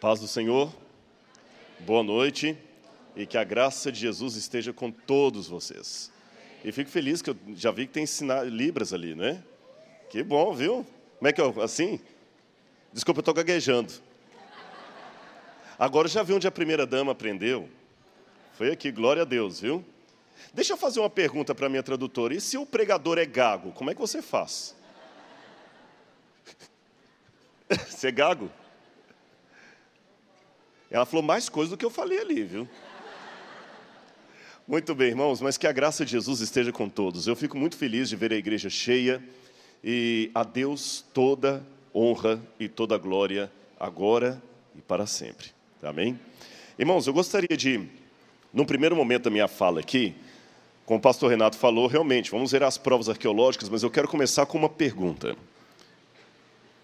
Paz do Senhor, boa noite e que a graça de Jesus esteja com todos vocês. E fico feliz que eu já vi que tem Libras ali, né? Que bom, viu? Como é que é assim? Desculpa, eu estou gaguejando. Agora já vi onde a primeira dama aprendeu. Foi aqui, glória a Deus, viu? Deixa eu fazer uma pergunta para a minha tradutora. E se o pregador é gago, como é que você faz? Você é gago? Ela falou mais coisas do que eu falei ali, viu? Muito bem, irmãos, mas que a graça de Jesus esteja com todos. Eu fico muito feliz de ver a igreja cheia e a Deus toda honra e toda glória agora e para sempre. Amém? Irmãos, eu gostaria de, num primeiro momento da minha fala aqui, como o pastor Renato falou, realmente, vamos ver as provas arqueológicas, mas eu quero começar com uma pergunta.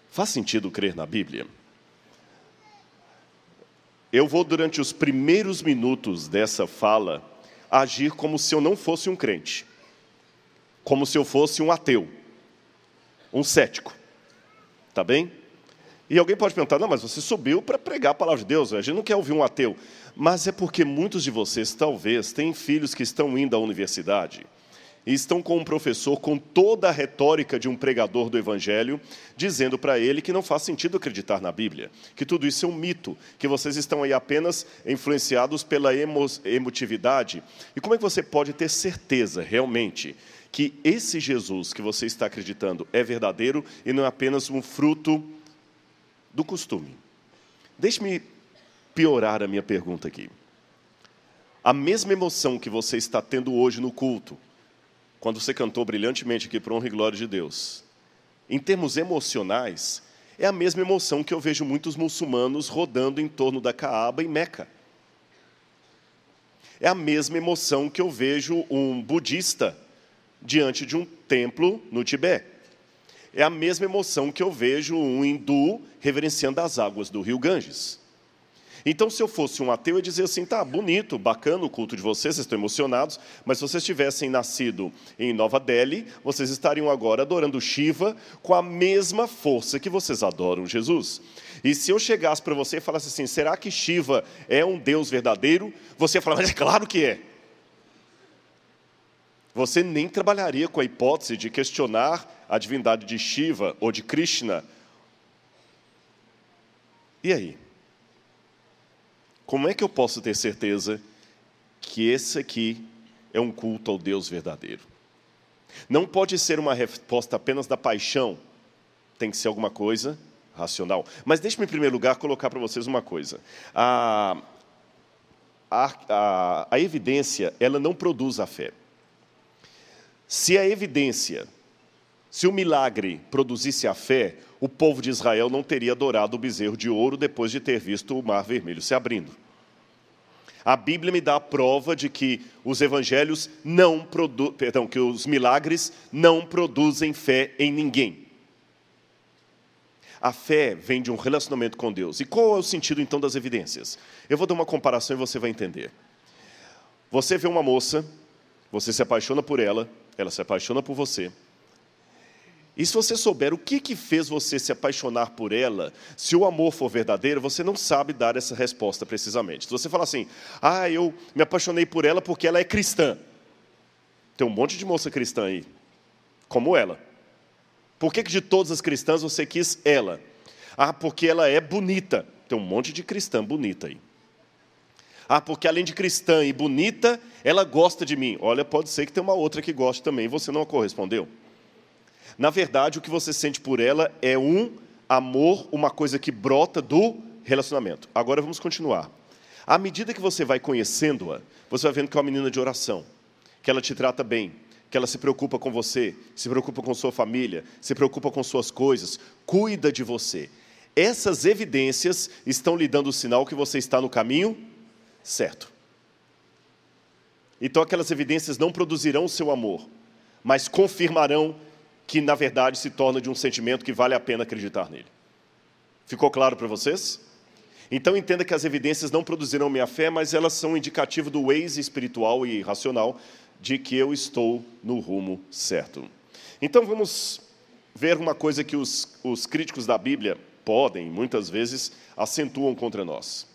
Faz sentido crer na Bíblia? Eu vou, durante os primeiros minutos dessa fala, agir como se eu não fosse um crente, como se eu fosse um ateu, um cético. Tá bem? E alguém pode perguntar: não, mas você subiu para pregar a palavra de Deus, a gente não quer ouvir um ateu. Mas é porque muitos de vocês, talvez, têm filhos que estão indo à universidade e estão com um professor com toda a retórica de um pregador do Evangelho, dizendo para ele que não faz sentido acreditar na Bíblia, que tudo isso é um mito, que vocês estão aí apenas influenciados pela emo emotividade. E como é que você pode ter certeza, realmente, que esse Jesus que você está acreditando é verdadeiro e não é apenas um fruto do costume? Deixe-me piorar a minha pergunta aqui. A mesma emoção que você está tendo hoje no culto, quando você cantou brilhantemente aqui para honra e glória de Deus, em termos emocionais, é a mesma emoção que eu vejo muitos muçulmanos rodando em torno da Caaba em Meca. É a mesma emoção que eu vejo um budista diante de um templo no Tibete. É a mesma emoção que eu vejo um hindu reverenciando as águas do rio Ganges. Então, se eu fosse um ateu, eu ia dizer assim: tá, bonito, bacana o culto de vocês, vocês estão emocionados, mas se vocês tivessem nascido em Nova Delhi, vocês estariam agora adorando Shiva com a mesma força que vocês adoram Jesus. E se eu chegasse para você e falasse assim: será que Shiva é um Deus verdadeiro? Você ia falar: mas é claro que é. Você nem trabalharia com a hipótese de questionar a divindade de Shiva ou de Krishna. E aí? Como é que eu posso ter certeza que esse aqui é um culto ao Deus verdadeiro? Não pode ser uma resposta apenas da paixão, tem que ser alguma coisa racional. Mas deixe-me, em primeiro lugar, colocar para vocês uma coisa. A, a, a, a evidência, ela não produz a fé. Se a evidência, se o milagre produzisse a fé, o povo de Israel não teria adorado o bezerro de ouro depois de ter visto o mar vermelho se abrindo. A Bíblia me dá a prova de que os evangelhos não produzem, perdão, que os milagres não produzem fé em ninguém. A fé vem de um relacionamento com Deus. E qual é o sentido então das evidências? Eu vou dar uma comparação e você vai entender. Você vê uma moça, você se apaixona por ela, ela se apaixona por você. E se você souber o que, que fez você se apaixonar por ela, se o amor for verdadeiro, você não sabe dar essa resposta precisamente. Se você falar assim, ah, eu me apaixonei por ela porque ela é cristã. Tem um monte de moça cristã aí, como ela. Por que, que de todas as cristãs você quis ela? Ah, porque ela é bonita. Tem um monte de cristã bonita aí. Ah, porque além de cristã e bonita, ela gosta de mim. Olha, pode ser que tenha uma outra que goste também, e você não a correspondeu. Na verdade, o que você sente por ela é um amor, uma coisa que brota do relacionamento. Agora vamos continuar. À medida que você vai conhecendo-a, você vai vendo que é uma menina de oração, que ela te trata bem, que ela se preocupa com você, se preocupa com sua família, se preocupa com suas coisas, cuida de você. Essas evidências estão lhe dando o sinal que você está no caminho certo. Então aquelas evidências não produzirão o seu amor, mas confirmarão que na verdade se torna de um sentimento que vale a pena acreditar nele. Ficou claro para vocês? Então entenda que as evidências não produzirão minha fé, mas elas são indicativo do ex espiritual e racional de que eu estou no rumo certo. Então vamos ver uma coisa que os, os críticos da Bíblia podem, muitas vezes, acentuam contra nós.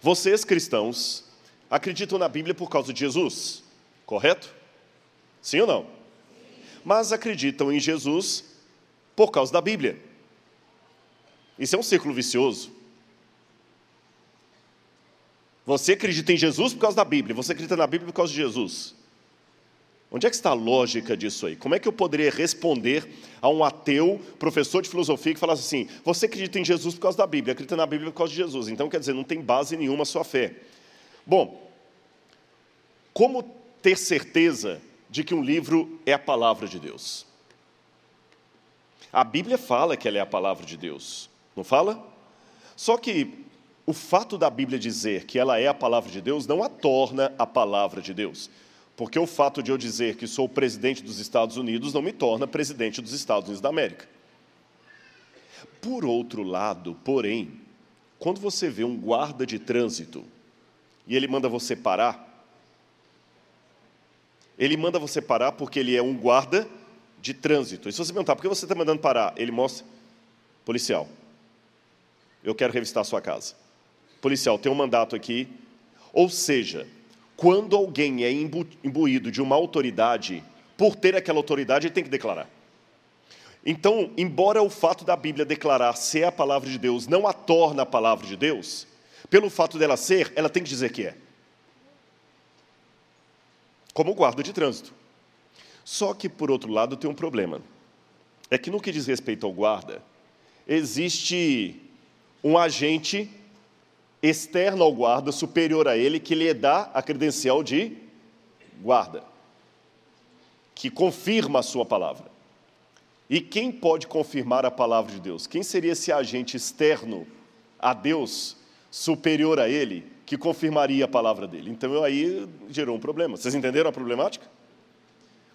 Vocês, cristãos, acreditam na Bíblia por causa de Jesus, correto? Sim ou não? Mas acreditam em Jesus por causa da Bíblia. Isso é um círculo vicioso. Você acredita em Jesus por causa da Bíblia, você acredita na Bíblia por causa de Jesus. Onde é que está a lógica disso aí? Como é que eu poderia responder a um ateu, professor de filosofia, que falasse assim: você acredita em Jesus por causa da Bíblia, acredita na Bíblia por causa de Jesus. Então, quer dizer, não tem base nenhuma a sua fé. Bom, como ter certeza de que um livro é a palavra de Deus? A Bíblia fala que ela é a palavra de Deus, não fala? Só que o fato da Bíblia dizer que ela é a palavra de Deus não a torna a palavra de Deus. Porque o fato de eu dizer que sou presidente dos Estados Unidos não me torna presidente dos Estados Unidos da América. Por outro lado, porém, quando você vê um guarda de trânsito e ele manda você parar, ele manda você parar porque ele é um guarda de trânsito. E se você perguntar, por que você está mandando parar? Ele mostra, policial, eu quero revistar a sua casa. Policial, tem um mandato aqui. Ou seja, quando alguém é imbuído de uma autoridade, por ter aquela autoridade, ele tem que declarar. Então, embora o fato da Bíblia declarar ser a palavra de Deus não a torna a palavra de Deus, pelo fato dela ser, ela tem que dizer que é. Como guarda de trânsito. Só que, por outro lado, tem um problema. É que no que diz respeito ao guarda, existe um agente externo ao guarda, superior a ele, que lhe dá a credencial de guarda, que confirma a sua palavra. E quem pode confirmar a palavra de Deus? Quem seria esse agente externo a Deus, superior a ele, que confirmaria a palavra dele? Então aí gerou um problema. Vocês entenderam a problemática?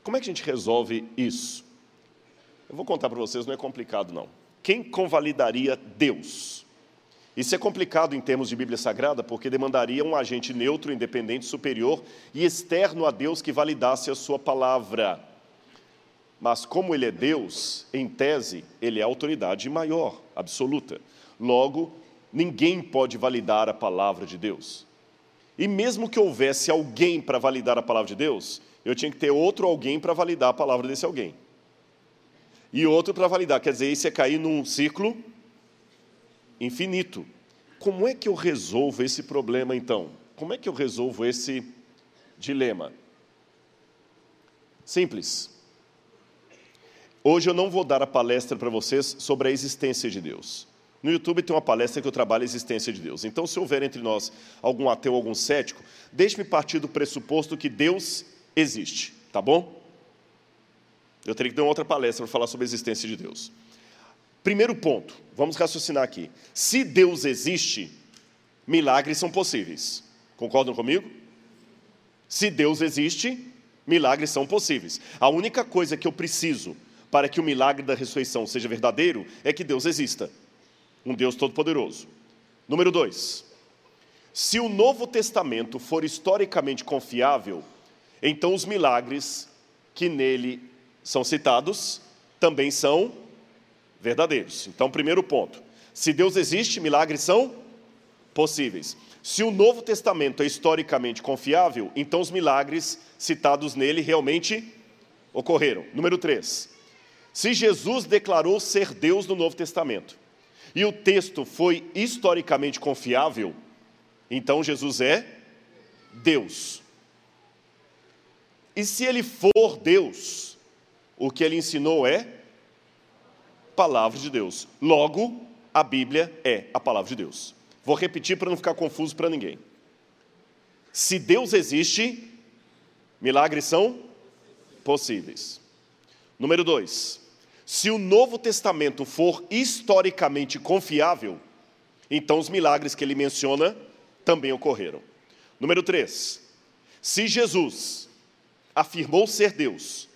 Como é que a gente resolve isso? Eu vou contar para vocês, não é complicado não. Quem convalidaria Deus? Isso é complicado em termos de Bíblia Sagrada, porque demandaria um agente neutro, independente, superior e externo a Deus que validasse a sua palavra. Mas como ele é Deus, em tese, ele é a autoridade maior, absoluta. Logo, ninguém pode validar a palavra de Deus. E mesmo que houvesse alguém para validar a palavra de Deus, eu tinha que ter outro alguém para validar a palavra desse alguém. E outro para validar, quer dizer, isso é cair num círculo infinito. Como é que eu resolvo esse problema então? Como é que eu resolvo esse dilema? Simples. Hoje eu não vou dar a palestra para vocês sobre a existência de Deus. No YouTube tem uma palestra que eu trabalho a existência de Deus. Então, se houver entre nós algum ateu, algum cético, deixe-me partir do pressuposto que Deus existe, tá bom? Eu teria que dar uma outra palestra para falar sobre a existência de Deus. Primeiro ponto, vamos raciocinar aqui. Se Deus existe, milagres são possíveis. Concordam comigo? Se Deus existe, milagres são possíveis. A única coisa que eu preciso para que o milagre da ressurreição seja verdadeiro é que Deus exista. Um Deus todo-poderoso. Número dois, se o Novo Testamento for historicamente confiável, então os milagres que nele são citados também são verdadeiros. Então, primeiro ponto: se Deus existe, milagres são possíveis. Se o Novo Testamento é historicamente confiável, então os milagres citados nele realmente ocorreram. Número 3. Se Jesus declarou ser Deus no Novo Testamento e o texto foi historicamente confiável, então Jesus é Deus. E se ele for Deus, o que ele ensinou é palavra de Deus. Logo, a Bíblia é a palavra de Deus. Vou repetir para não ficar confuso para ninguém. Se Deus existe, milagres são possíveis. Número dois, se o Novo Testamento for historicamente confiável, então os milagres que ele menciona também ocorreram. Número três, se Jesus afirmou ser Deus,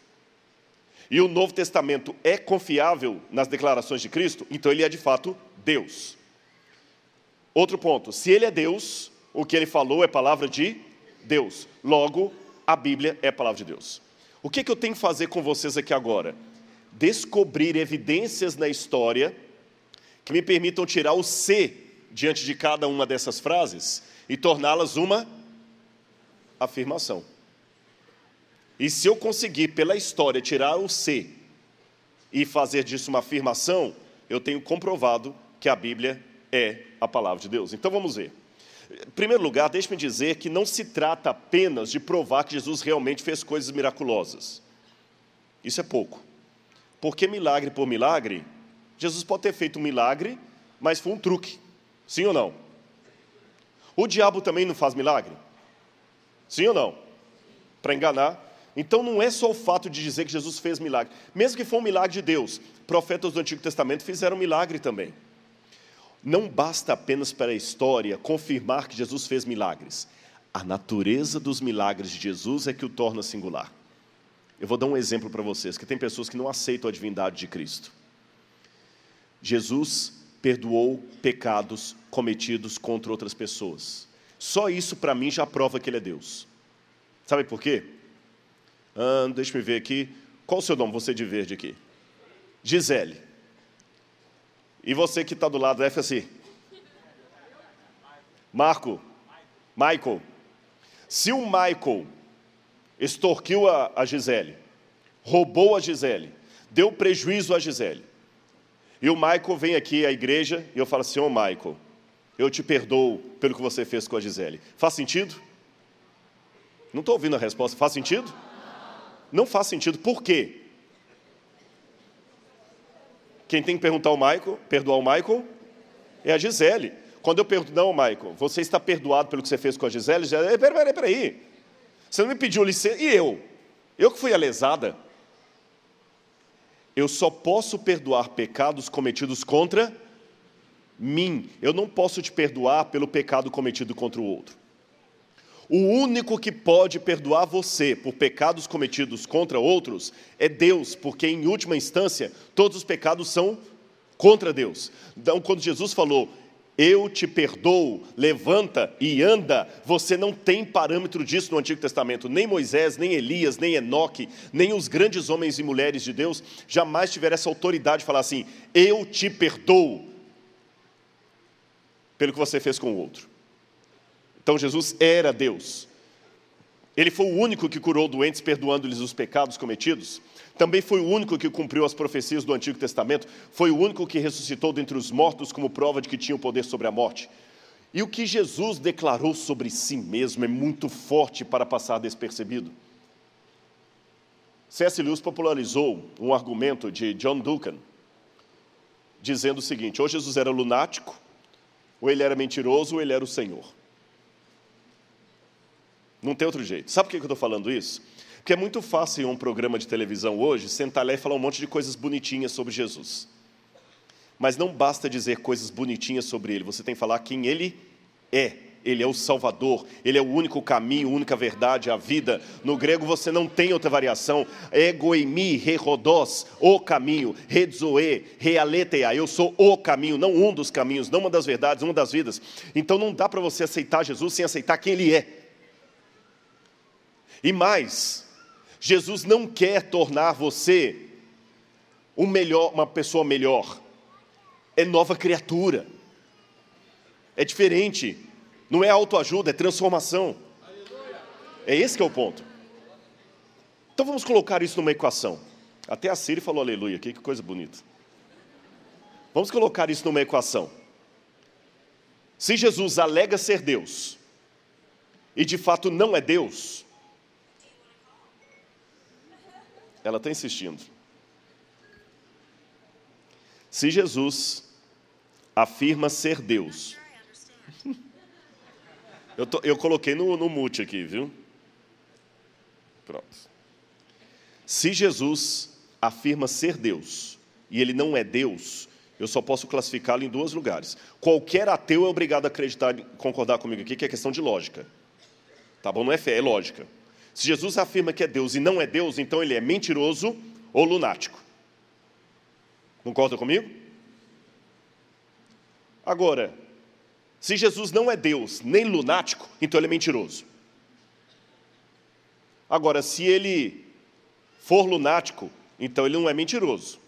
e o Novo Testamento é confiável nas declarações de Cristo, então ele é de fato Deus. Outro ponto: se ele é Deus, o que ele falou é palavra de Deus. Logo, a Bíblia é a palavra de Deus. O que, que eu tenho que fazer com vocês aqui agora? Descobrir evidências na história que me permitam tirar o C diante de cada uma dessas frases e torná-las uma afirmação. E se eu conseguir, pela história, tirar o C e fazer disso uma afirmação, eu tenho comprovado que a Bíblia é a palavra de Deus. Então vamos ver. Em primeiro lugar, deixe-me dizer que não se trata apenas de provar que Jesus realmente fez coisas miraculosas. Isso é pouco. Porque milagre por milagre, Jesus pode ter feito um milagre, mas foi um truque. Sim ou não? O diabo também não faz milagre? Sim ou não? Para enganar. Então não é só o fato de dizer que Jesus fez milagre. Mesmo que for um milagre de Deus, profetas do Antigo Testamento fizeram milagre também. Não basta apenas para a história confirmar que Jesus fez milagres. A natureza dos milagres de Jesus é que o torna singular. Eu vou dar um exemplo para vocês, que tem pessoas que não aceitam a divindade de Cristo. Jesus perdoou pecados cometidos contra outras pessoas. Só isso para mim já prova que ele é Deus. Sabe por quê? Ah, deixa eu ver aqui. Qual o seu nome? Você de verde aqui. Gisele. E você que está do lado, F assim. Marco. Michael. Se o Michael extorquiu a, a Gisele, roubou a Gisele, deu prejuízo a Gisele, e o Michael vem aqui à igreja e eu falo assim: Ô oh, Michael, eu te perdoo pelo que você fez com a Gisele. Faz sentido? Não estou ouvindo a resposta. Faz sentido? Não faz sentido. Por quê? Quem tem que perguntar ao Michael, perdoar o Michael, é a Gisele. Quando eu pergunto, não, Michael, você está perdoado pelo que você fez com a Gisele? Gisele, peraí, peraí, peraí. Você não me pediu licença. E eu? Eu que fui a lesada. Eu só posso perdoar pecados cometidos contra mim. Eu não posso te perdoar pelo pecado cometido contra o outro. O único que pode perdoar você por pecados cometidos contra outros é Deus, porque em última instância todos os pecados são contra Deus. Então, quando Jesus falou, eu te perdoo, levanta e anda. Você não tem parâmetro disso no Antigo Testamento. Nem Moisés, nem Elias, nem Enoque, nem os grandes homens e mulheres de Deus jamais tiveram essa autoridade de falar assim: eu te perdoo pelo que você fez com o outro. Então Jesus era Deus. Ele foi o único que curou doentes, perdoando-lhes os pecados cometidos. Também foi o único que cumpriu as profecias do Antigo Testamento. Foi o único que ressuscitou dentre os mortos como prova de que tinha o poder sobre a morte. E o que Jesus declarou sobre si mesmo é muito forte para passar despercebido. C.S. Lewis popularizou um argumento de John Duncan, dizendo o seguinte: ou Jesus era lunático, ou ele era mentiroso, ou ele era o Senhor. Não tem outro jeito. Sabe por que eu estou falando isso? Porque é muito fácil em um programa de televisão hoje sentar lá e falar um monte de coisas bonitinhas sobre Jesus. Mas não basta dizer coisas bonitinhas sobre ele, você tem que falar quem ele é. Ele é o Salvador, ele é o único caminho, única verdade, a vida. No grego você não tem outra variação. Egoemi, rerodós, o caminho, redzoe, realeteia. Eu sou o caminho, não um dos caminhos, não uma das verdades, uma das vidas. Então não dá para você aceitar Jesus sem aceitar quem ele é. E mais, Jesus não quer tornar você um melhor, uma pessoa melhor. É nova criatura. É diferente. Não é autoajuda, é transformação. É esse que é o ponto. Então vamos colocar isso numa equação. Até a Siri falou aleluia aqui, que coisa bonita. Vamos colocar isso numa equação. Se Jesus alega ser Deus, e de fato não é Deus, Ela está insistindo. Se Jesus afirma ser Deus, eu, tô, eu coloquei no, no mute aqui, viu? Pronto. Se Jesus afirma ser Deus e ele não é Deus, eu só posso classificá-lo em dois lugares. Qualquer ateu é obrigado a acreditar, concordar comigo aqui, que é questão de lógica. Tá bom? Não é fé, é lógica. Se Jesus afirma que é Deus e não é Deus, então ele é mentiroso ou lunático. Concorda comigo? Agora, se Jesus não é Deus nem lunático, então ele é mentiroso. Agora, se ele for lunático, então ele não é mentiroso,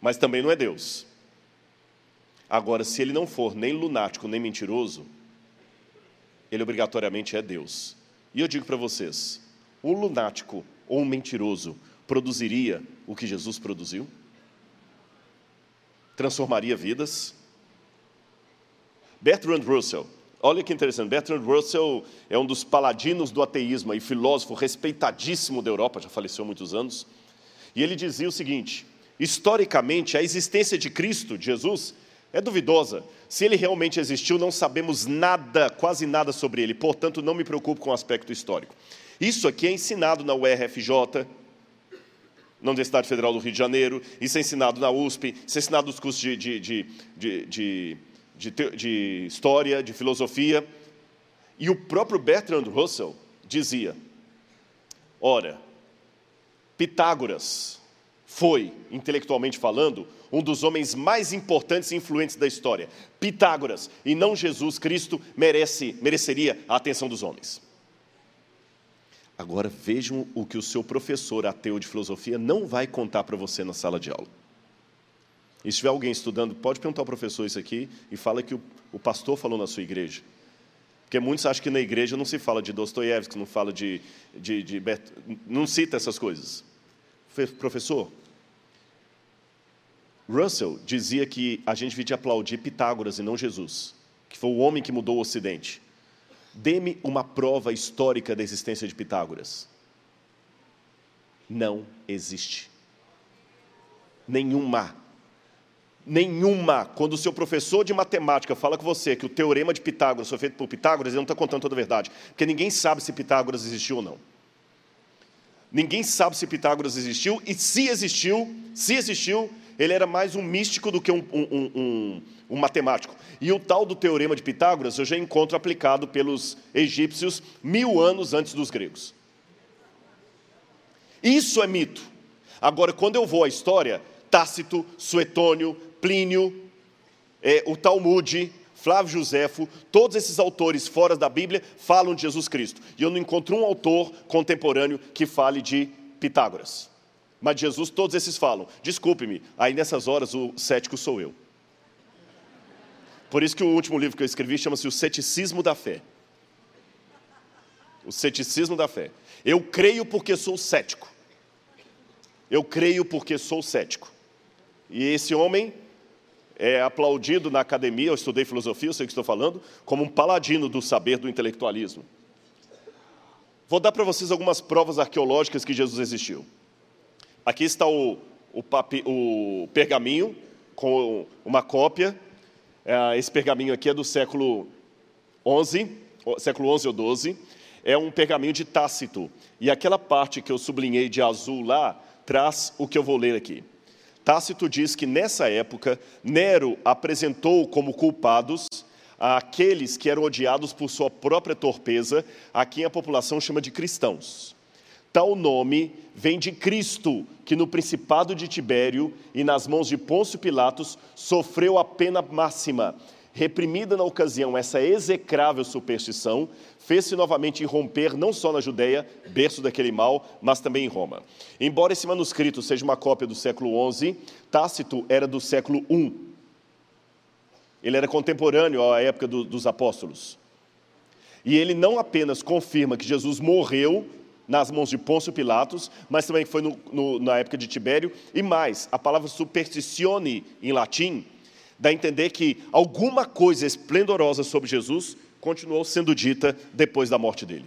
mas também não é Deus. Agora, se ele não for nem lunático nem mentiroso, ele obrigatoriamente é Deus. E eu digo para vocês: um lunático ou um mentiroso produziria o que Jesus produziu? Transformaria vidas? Bertrand Russell, olha que interessante, Bertrand Russell é um dos paladinos do ateísmo e filósofo respeitadíssimo da Europa, já faleceu há muitos anos. E ele dizia o seguinte: historicamente, a existência de Cristo, de Jesus, é duvidosa. Se ele realmente existiu, não sabemos nada, quase nada sobre ele, portanto, não me preocupo com o aspecto histórico. Isso aqui é ensinado na URFJ, na Universidade Federal do Rio de Janeiro, isso é ensinado na USP, isso é ensinado nos cursos de, de, de, de, História, de Filosofia. E o próprio Bertrand Russell dizia: ora, Pitágoras foi, intelectualmente falando, um dos homens mais importantes e influentes da história. Pitágoras, e não Jesus Cristo, merece, mereceria a atenção dos homens. Agora vejam o que o seu professor ateu de filosofia não vai contar para você na sala de aula. E se tiver alguém estudando, pode perguntar ao professor isso aqui e fala que o, o pastor falou na sua igreja. Porque muitos acham que na igreja não se fala de Dostoiévski, não fala de, de, de não cita essas coisas. Professor, Russell dizia que a gente devia aplaudir Pitágoras e não Jesus, que foi o homem que mudou o Ocidente. Dê-me uma prova histórica da existência de Pitágoras. Não existe. Nenhuma. Nenhuma. Quando o seu professor de matemática fala com você que o teorema de Pitágoras foi feito por Pitágoras, ele não está contando toda a verdade. Porque ninguém sabe se Pitágoras existiu ou não. Ninguém sabe se Pitágoras existiu, e se existiu, se existiu, ele era mais um místico do que um, um, um, um, matemático. E o tal do teorema de Pitágoras eu já encontro aplicado pelos egípcios mil anos antes dos gregos. Isso é mito. Agora, quando eu vou à história, Tácito, Suetônio, Plínio, é, o Talmud, Flávio Joséfo, todos esses autores fora da Bíblia falam de Jesus Cristo. E eu não encontro um autor contemporâneo que fale de Pitágoras. Mas Jesus todos esses falam. Desculpe-me, aí nessas horas o cético sou eu. Por isso que o último livro que eu escrevi chama-se O Ceticismo da Fé. O ceticismo da fé. Eu creio porque sou cético. Eu creio porque sou cético. E esse homem é aplaudido na academia, eu estudei filosofia, eu sei o que estou falando, como um paladino do saber do intelectualismo. Vou dar para vocês algumas provas arqueológicas que Jesus existiu. Aqui está o, o, papi, o pergaminho com uma cópia. É, esse pergaminho aqui é do século XI, século XI ou XII. É um pergaminho de Tácito. E aquela parte que eu sublinhei de azul lá traz o que eu vou ler aqui. Tácito diz que nessa época Nero apresentou como culpados aqueles que eram odiados por sua própria torpeza, a quem a população chama de cristãos. Tal nome vem de Cristo, que no principado de Tibério e nas mãos de Pôncio Pilatos sofreu a pena máxima. Reprimida na ocasião essa execrável superstição, fez-se novamente irromper não só na Judéia, berço daquele mal, mas também em Roma. Embora esse manuscrito seja uma cópia do século XI, Tácito era do século I. Ele era contemporâneo à época do, dos apóstolos. E ele não apenas confirma que Jesus morreu nas mãos de Pôncio Pilatos, mas também foi no, no, na época de Tibério, e mais, a palavra superstitione em latim dá a entender que alguma coisa esplendorosa sobre Jesus continuou sendo dita depois da morte dele.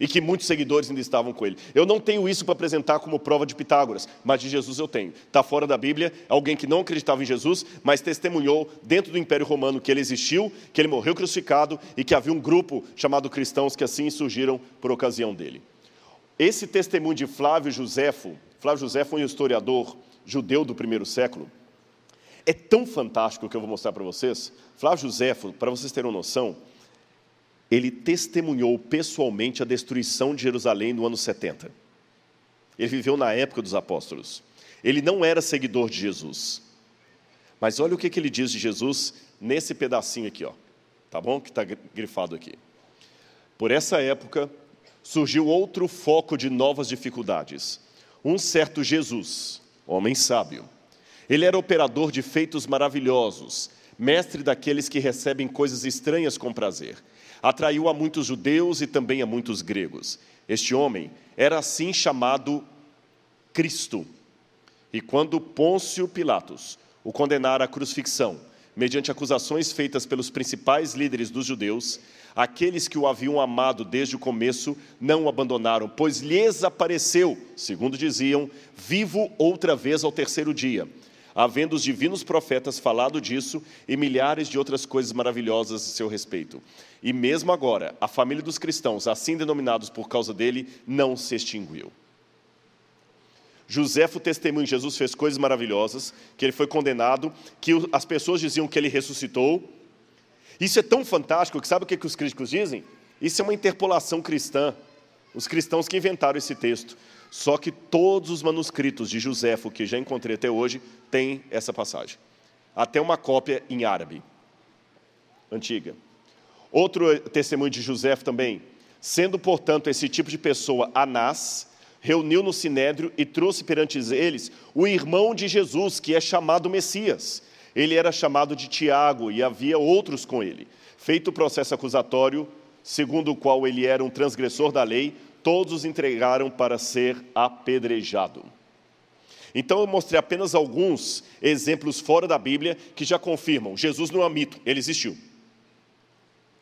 E que muitos seguidores ainda estavam com ele. Eu não tenho isso para apresentar como prova de Pitágoras, mas de Jesus eu tenho. Está fora da Bíblia, alguém que não acreditava em Jesus, mas testemunhou dentro do Império Romano que ele existiu, que ele morreu crucificado e que havia um grupo chamado cristãos que assim surgiram por ocasião dele. Esse testemunho de Flávio Josefo, Flávio Josefo foi um historiador judeu do primeiro século, é tão fantástico que eu vou mostrar para vocês. Flávio Josefo, para vocês terem uma noção, ele testemunhou pessoalmente a destruição de Jerusalém no ano 70. Ele viveu na época dos apóstolos. Ele não era seguidor de Jesus. Mas olha o que, que ele diz de Jesus nesse pedacinho aqui, ó. Tá bom? Que está grifado aqui. Por essa época, surgiu outro foco de novas dificuldades. Um certo Jesus, homem sábio, Ele era operador de feitos maravilhosos, mestre daqueles que recebem coisas estranhas com prazer. Atraiu a muitos judeus e também a muitos gregos. Este homem era assim chamado Cristo. E quando Pôncio Pilatos o condenara à crucifixão, mediante acusações feitas pelos principais líderes dos judeus, aqueles que o haviam amado desde o começo não o abandonaram, pois lhes apareceu, segundo diziam, vivo outra vez ao terceiro dia, havendo os divinos profetas falado disso e milhares de outras coisas maravilhosas a seu respeito. E mesmo agora, a família dos cristãos, assim denominados por causa dele, não se extinguiu. Joséfo testemunha que Jesus fez coisas maravilhosas, que ele foi condenado, que as pessoas diziam que ele ressuscitou. Isso é tão fantástico que sabe o que, que os críticos dizem? Isso é uma interpolação cristã. Os cristãos que inventaram esse texto. Só que todos os manuscritos de Joséfo que já encontrei até hoje têm essa passagem. Até uma cópia em árabe, antiga. Outro testemunho de Joséfo também. Sendo, portanto, esse tipo de pessoa Anás, reuniu no sinédrio e trouxe perante eles o irmão de Jesus, que é chamado Messias. Ele era chamado de Tiago e havia outros com ele. Feito o processo acusatório, segundo o qual ele era um transgressor da lei, todos os entregaram para ser apedrejado. Então eu mostrei apenas alguns exemplos fora da Bíblia que já confirmam: Jesus não é mito, ele existiu.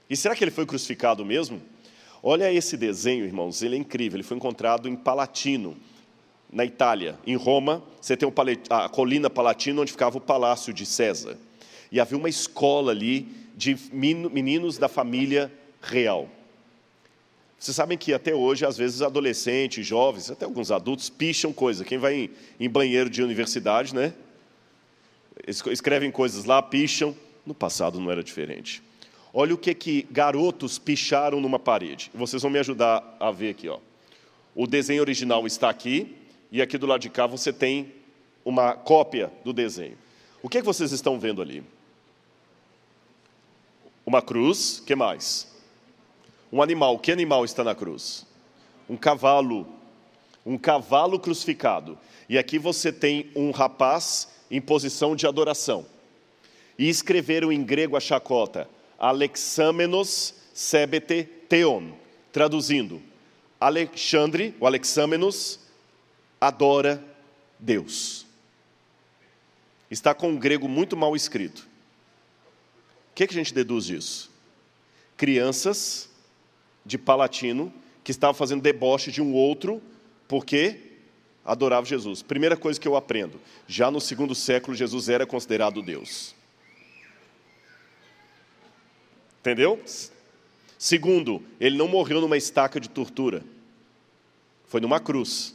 E será que ele foi crucificado mesmo? Olha esse desenho, irmãos, ele é incrível. Ele foi encontrado em Palatino, na Itália. Em Roma, você tem a colina Palatino, onde ficava o palácio de César. E havia uma escola ali de meninos da família real. Vocês sabem que até hoje, às vezes, adolescentes, jovens, até alguns adultos, picham coisa. Quem vai em, em banheiro de universidade, né? Escrevem coisas lá, picham. No passado não era diferente. Olha o que, que garotos picharam numa parede. Vocês vão me ajudar a ver aqui. Ó. O desenho original está aqui, e aqui do lado de cá você tem uma cópia do desenho. O que, que vocês estão vendo ali? Uma cruz, que mais? Um animal. Que animal está na cruz? Um cavalo. Um cavalo crucificado. E aqui você tem um rapaz em posição de adoração. E escreveram em grego a chacota: Alexamenos sebete theon, traduzindo, Alexandre, o Alexamenos, adora Deus. Está com um grego muito mal escrito. O que, é que a gente deduz disso? Crianças de Palatino que estavam fazendo deboche de um outro porque adorava Jesus. Primeira coisa que eu aprendo: já no segundo século, Jesus era considerado Deus. Entendeu? Segundo, ele não morreu numa estaca de tortura. Foi numa cruz.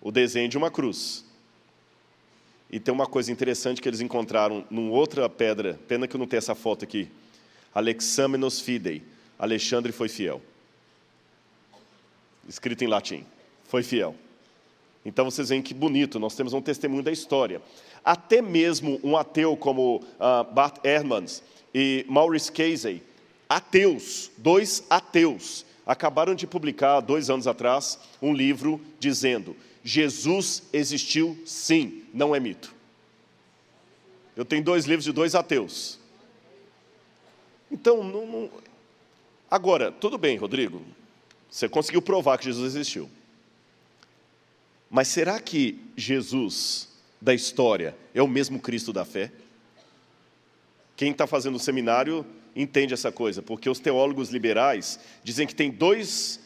O desenho de uma cruz. E tem uma coisa interessante que eles encontraram numa outra pedra, pena que eu não tenho essa foto aqui. Alexamenos fidei. Alexandre foi fiel. Escrito em latim. Foi fiel. Então vocês veem que bonito, nós temos um testemunho da história. Até mesmo um ateu como uh, Bart Ehrmans, e Maurice Casey, ateus, dois ateus, acabaram de publicar, dois anos atrás, um livro dizendo: Jesus existiu sim, não é mito. Eu tenho dois livros de dois ateus. Então, não, não... agora, tudo bem, Rodrigo, você conseguiu provar que Jesus existiu. Mas será que Jesus da história é o mesmo Cristo da fé? Quem está fazendo o seminário entende essa coisa, porque os teólogos liberais dizem que tem dois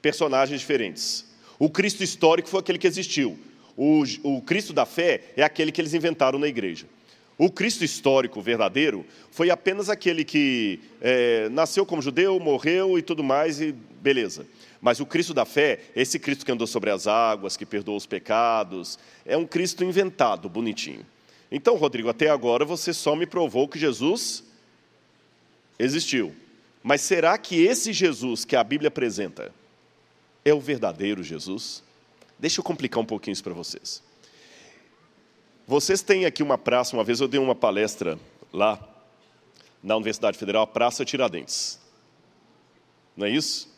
personagens diferentes. O Cristo histórico foi aquele que existiu. O, o Cristo da fé é aquele que eles inventaram na igreja. O Cristo histórico verdadeiro foi apenas aquele que é, nasceu como judeu, morreu e tudo mais, e beleza. Mas o Cristo da fé, esse Cristo que andou sobre as águas, que perdoou os pecados, é um Cristo inventado, bonitinho. Então, Rodrigo, até agora você só me provou que Jesus existiu. Mas será que esse Jesus que a Bíblia apresenta é o verdadeiro Jesus? Deixa eu complicar um pouquinho isso para vocês. Vocês têm aqui uma praça, uma vez eu dei uma palestra lá na Universidade Federal, Praça Tiradentes. Não é isso?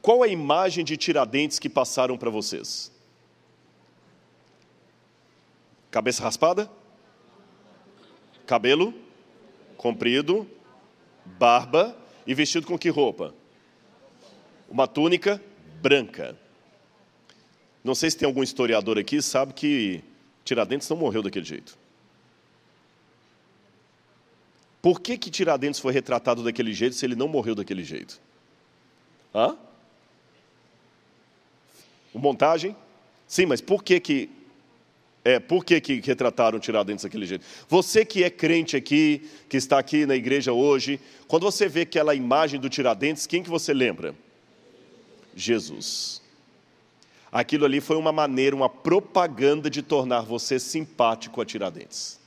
Qual a imagem de Tiradentes que passaram para vocês? Cabeça raspada? Cabelo comprido, barba e vestido com que roupa? Uma túnica branca. Não sei se tem algum historiador aqui sabe que Tiradentes não morreu daquele jeito. Por que, que Tiradentes foi retratado daquele jeito se ele não morreu daquele jeito? Hã? Montagem? Sim, mas por que que é, por que, que retrataram Tiradentes daquele jeito? Você que é crente aqui, que está aqui na igreja hoje, quando você vê aquela imagem do Tiradentes, quem que você lembra? Jesus. Aquilo ali foi uma maneira, uma propaganda de tornar você simpático a Tiradentes.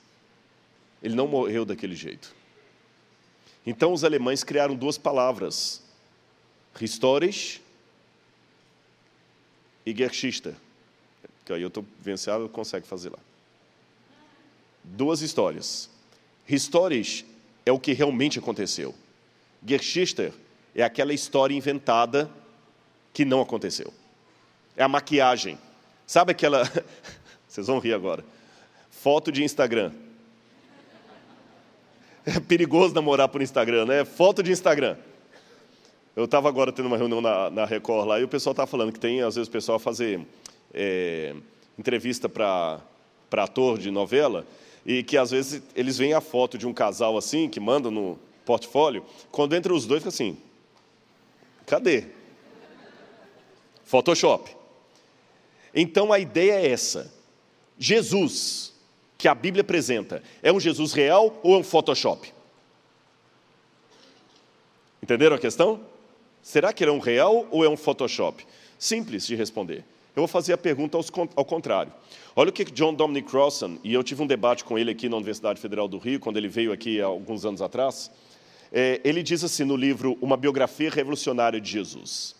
Ele não morreu daquele jeito. Então os alemães criaram duas palavras: Historisch e Geschichte. Que aí eu estou vencendo, eu consegue fazer lá. Duas histórias. Historisch é o que realmente aconteceu. Geschichte é aquela história inventada que não aconteceu. É a maquiagem. Sabe aquela. Vocês vão rir agora. Foto de Instagram. É perigoso namorar por Instagram, né? Foto de Instagram. Eu estava agora tendo uma reunião na, na Record lá e o pessoal estava falando que tem, às vezes, o pessoal fazer é, entrevista para ator de novela e que, às vezes, eles veem a foto de um casal assim, que manda no portfólio, quando entra os dois, fica assim, cadê? Photoshop. Então, a ideia é essa. Jesus, que a Bíblia apresenta, é um Jesus real ou é um Photoshop? Entenderam a questão? Será que ele é um real ou é um Photoshop? Simples de responder. Eu vou fazer a pergunta ao contrário. Olha o que John Dominic Crossan, e eu tive um debate com ele aqui na Universidade Federal do Rio, quando ele veio aqui há alguns anos atrás. É, ele diz assim no livro Uma Biografia Revolucionária de Jesus.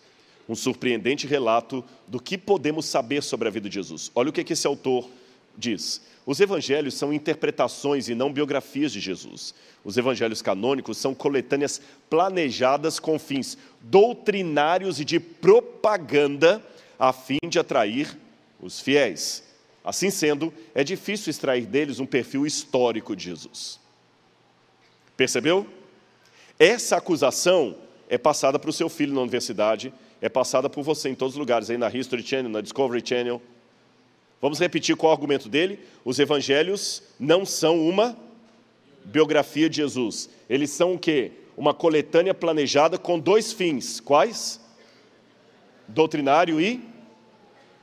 Um surpreendente relato do que podemos saber sobre a vida de Jesus. Olha o que esse autor diz. Os evangelhos são interpretações e não biografias de Jesus. Os evangelhos canônicos são coletâneas planejadas com fins doutrinários e de propaganda a fim de atrair os fiéis. Assim sendo, é difícil extrair deles um perfil histórico de Jesus. Percebeu? Essa acusação é passada para o seu filho na universidade, é passada por você em todos os lugares, aí na History Channel, na Discovery Channel. Vamos repetir qual é o argumento dele? Os evangelhos não são uma biografia de Jesus. Eles são o quê? Uma coletânea planejada com dois fins. Quais? Doutrinário e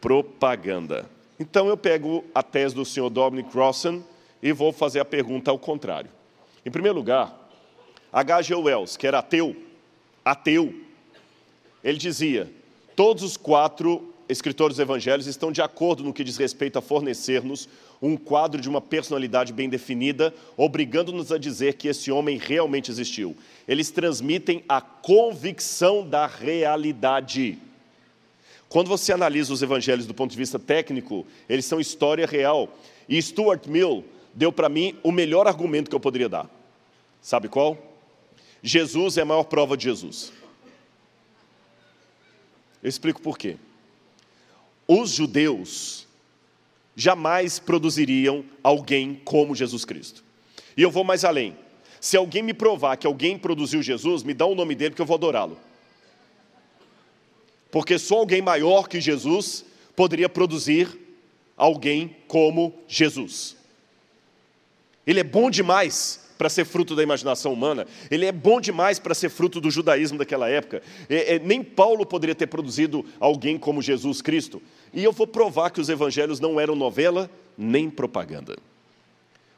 propaganda. Então eu pego a tese do senhor Dominic Crossan e vou fazer a pergunta ao contrário. Em primeiro lugar, H.G. Wells, que era ateu, ateu, ele dizia: todos os quatro escritores dos evangelhos estão de acordo no que diz respeito a fornecer-nos um quadro de uma personalidade bem definida, obrigando-nos a dizer que esse homem realmente existiu. Eles transmitem a convicção da realidade. Quando você analisa os evangelhos do ponto de vista técnico, eles são história real. E Stuart Mill deu para mim o melhor argumento que eu poderia dar. Sabe qual? Jesus é a maior prova de Jesus. Eu explico por quê. Os judeus jamais produziriam alguém como Jesus Cristo. E eu vou mais além. Se alguém me provar que alguém produziu Jesus, me dá o nome dele que eu vou adorá-lo. Porque só alguém maior que Jesus poderia produzir alguém como Jesus. Ele é bom demais para ser fruto da imaginação humana, ele é bom demais para ser fruto do judaísmo daquela época. É, é, nem Paulo poderia ter produzido alguém como Jesus Cristo. E eu vou provar que os evangelhos não eram novela nem propaganda.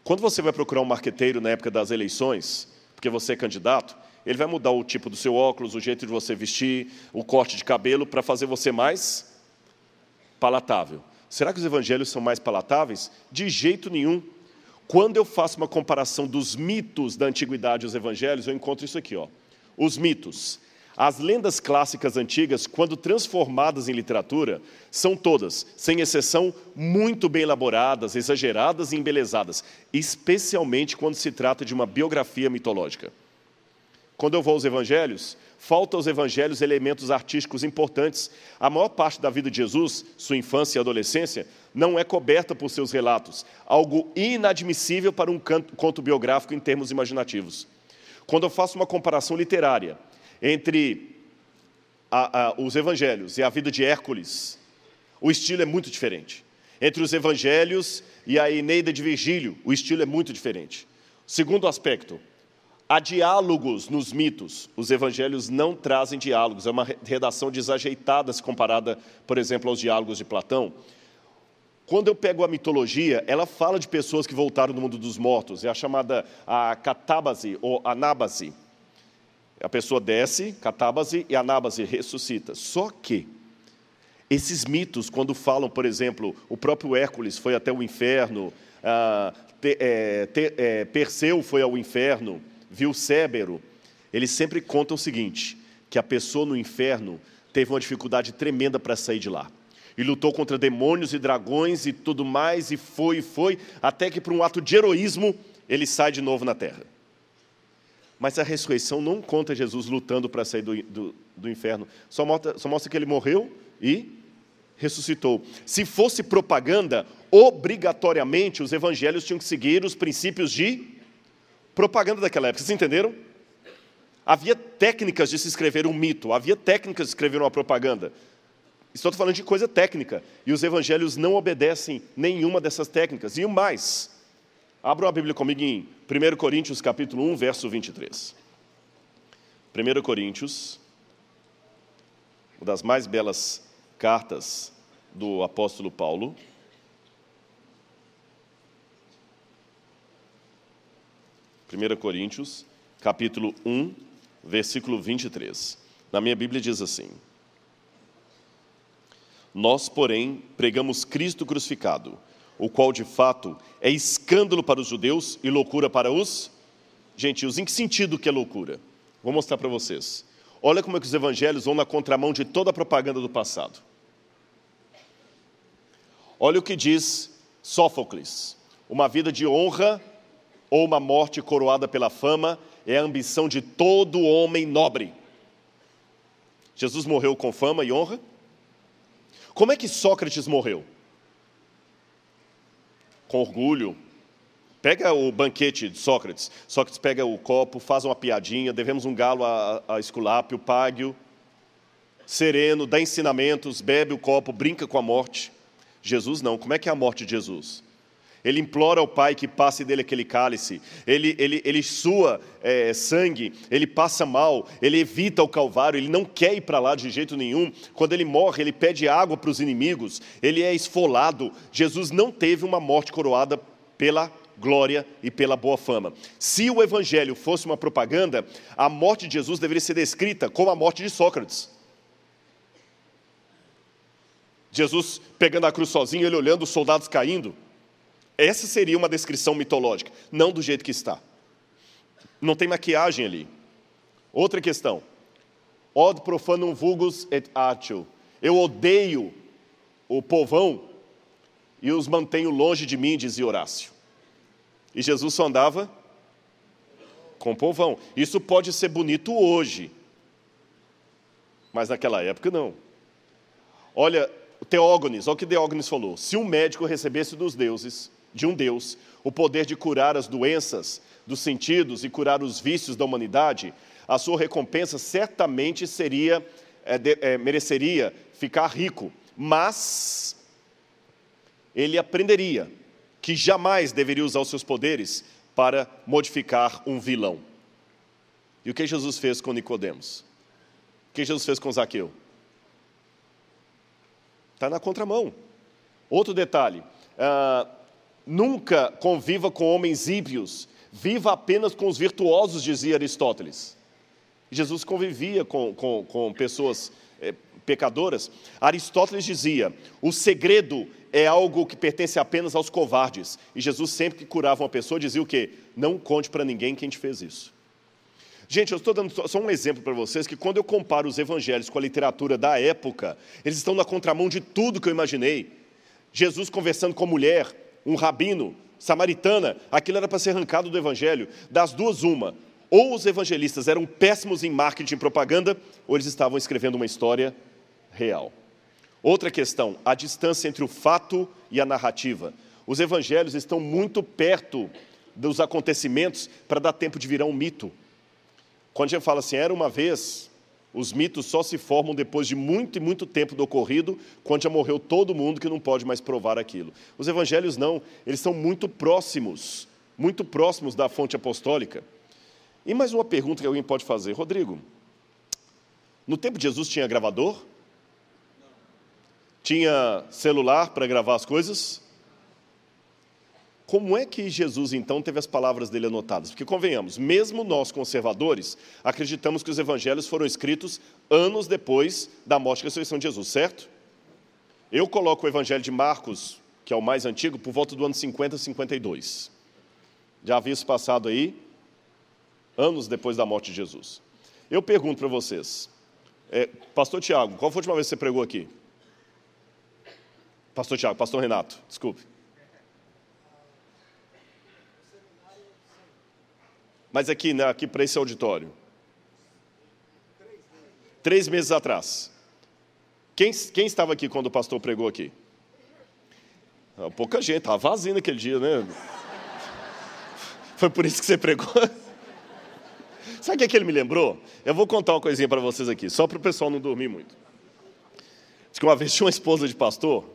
Quando você vai procurar um marqueteiro na época das eleições, porque você é candidato, ele vai mudar o tipo do seu óculos, o jeito de você vestir, o corte de cabelo, para fazer você mais palatável. Será que os evangelhos são mais palatáveis? De jeito nenhum. Quando eu faço uma comparação dos mitos da antiguidade e os evangelhos, eu encontro isso aqui, ó. Os mitos. As lendas clássicas antigas, quando transformadas em literatura, são todas, sem exceção, muito bem elaboradas, exageradas e embelezadas, especialmente quando se trata de uma biografia mitológica. Quando eu vou aos evangelhos, falta aos evangelhos elementos artísticos importantes. A maior parte da vida de Jesus, sua infância e adolescência, não é coberta por seus relatos, algo inadmissível para um conto biográfico em termos imaginativos. Quando eu faço uma comparação literária entre a, a, os evangelhos e a vida de Hércules, o estilo é muito diferente. Entre os evangelhos e a Eneida de Virgílio, o estilo é muito diferente. Segundo aspecto, Há diálogos nos mitos. Os evangelhos não trazem diálogos. É uma redação desajeitada se comparada, por exemplo, aos diálogos de Platão. Quando eu pego a mitologia, ela fala de pessoas que voltaram do mundo dos mortos. É a chamada a catábase ou anábase. A pessoa desce, catábase, e anábase ressuscita. Só que esses mitos, quando falam, por exemplo, o próprio Hércules foi até o inferno, ah, te, é, te, é, Perseu foi ao inferno, viu Cébero, eles sempre contam o seguinte: que a pessoa no inferno teve uma dificuldade tremenda para sair de lá. E lutou contra demônios e dragões e tudo mais, e foi e foi, até que por um ato de heroísmo ele sai de novo na terra. Mas a ressurreição não conta Jesus lutando para sair do, do, do inferno, só mostra, só mostra que ele morreu e ressuscitou. Se fosse propaganda, obrigatoriamente os evangelhos tinham que seguir os princípios de propaganda daquela época. Vocês entenderam? Havia técnicas de se escrever um mito, havia técnicas de escrever uma propaganda. Estou falando de coisa técnica. E os evangelhos não obedecem nenhuma dessas técnicas. E o mais, abram a Bíblia comigo em 1 Coríntios capítulo 1, verso 23. 1 Coríntios, uma das mais belas cartas do apóstolo Paulo. 1 Coríntios, capítulo 1, versículo 23. Na minha Bíblia diz assim: Nós, porém, pregamos Cristo crucificado, o qual de fato é escândalo para os judeus e loucura para os gentios. Em que sentido que é loucura? Vou mostrar para vocês. Olha como é que os evangelhos vão na contramão de toda a propaganda do passado. Olha o que diz Sófocles: uma vida de honra ou uma morte coroada pela fama é a ambição de todo homem nobre. Jesus morreu com fama e honra? Como é que Sócrates morreu? Com orgulho. Pega o banquete de Sócrates. Sócrates pega o copo, faz uma piadinha, devemos um galo a, a Esculápio, pague-o. Sereno, dá ensinamentos, bebe o copo, brinca com a morte. Jesus não. Como é que é a morte de Jesus? Ele implora ao Pai que passe dele aquele cálice. Ele, ele, ele sua é, sangue, ele passa mal, ele evita o Calvário, ele não quer ir para lá de jeito nenhum. Quando ele morre, ele pede água para os inimigos, ele é esfolado. Jesus não teve uma morte coroada pela glória e pela boa fama. Se o Evangelho fosse uma propaganda, a morte de Jesus deveria ser descrita como a morte de Sócrates. Jesus pegando a cruz sozinho, ele olhando os soldados caindo. Essa seria uma descrição mitológica, não do jeito que está. Não tem maquiagem ali. Outra questão. Od profanum vulgus et atio. Eu odeio o povão e os mantenho longe de mim, dizia Horácio. E Jesus só andava com o povão. Isso pode ser bonito hoje, mas naquela época não. Olha, Teógenes, olha o que Teógenes falou. Se um médico recebesse dos deuses de um Deus, o poder de curar as doenças dos sentidos e curar os vícios da humanidade, a sua recompensa certamente seria, é, de, é, mereceria ficar rico, mas ele aprenderia que jamais deveria usar os seus poderes para modificar um vilão. E o que Jesus fez com Nicodemos? O que Jesus fez com Zaqueu? Está na contramão. Outro detalhe: uh, Nunca conviva com homens ímpios, viva apenas com os virtuosos, dizia Aristóteles. Jesus convivia com, com, com pessoas é, pecadoras. Aristóteles dizia: o segredo é algo que pertence apenas aos covardes. E Jesus, sempre que curava uma pessoa, dizia o quê? Não conte para ninguém quem te fez isso. Gente, eu estou dando só um exemplo para vocês que quando eu comparo os evangelhos com a literatura da época, eles estão na contramão de tudo que eu imaginei. Jesus conversando com mulher, um rabino, samaritana, aquilo era para ser arrancado do evangelho. Das duas, uma. Ou os evangelistas eram péssimos em marketing e propaganda, ou eles estavam escrevendo uma história real. Outra questão, a distância entre o fato e a narrativa. Os evangelhos estão muito perto dos acontecimentos para dar tempo de virar um mito. Quando a gente fala assim, era uma vez, os mitos só se formam depois de muito e muito tempo do ocorrido, quando já morreu todo mundo que não pode mais provar aquilo. Os evangelhos não, eles são muito próximos, muito próximos da fonte apostólica. E mais uma pergunta que alguém pode fazer, Rodrigo. No tempo de Jesus tinha gravador? Tinha celular para gravar as coisas? Como é que Jesus então teve as palavras dele anotadas? Porque convenhamos, mesmo nós conservadores, acreditamos que os evangelhos foram escritos anos depois da morte e ressurreição de Jesus, certo? Eu coloco o evangelho de Marcos, que é o mais antigo, por volta do ano 50, 52. Já havia isso passado aí, anos depois da morte de Jesus. Eu pergunto para vocês, é, Pastor Tiago, qual foi a última vez que você pregou aqui? Pastor Tiago, Pastor Renato, desculpe. Mas aqui, né, aqui para esse auditório. Três meses atrás. Quem, quem estava aqui quando o pastor pregou aqui? Ah, pouca gente, estava vazio naquele dia, né? Foi por isso que você pregou? Sabe o que, é que ele me lembrou? Eu vou contar uma coisinha para vocês aqui, só para o pessoal não dormir muito. Diz que uma vez tinha uma esposa de pastor,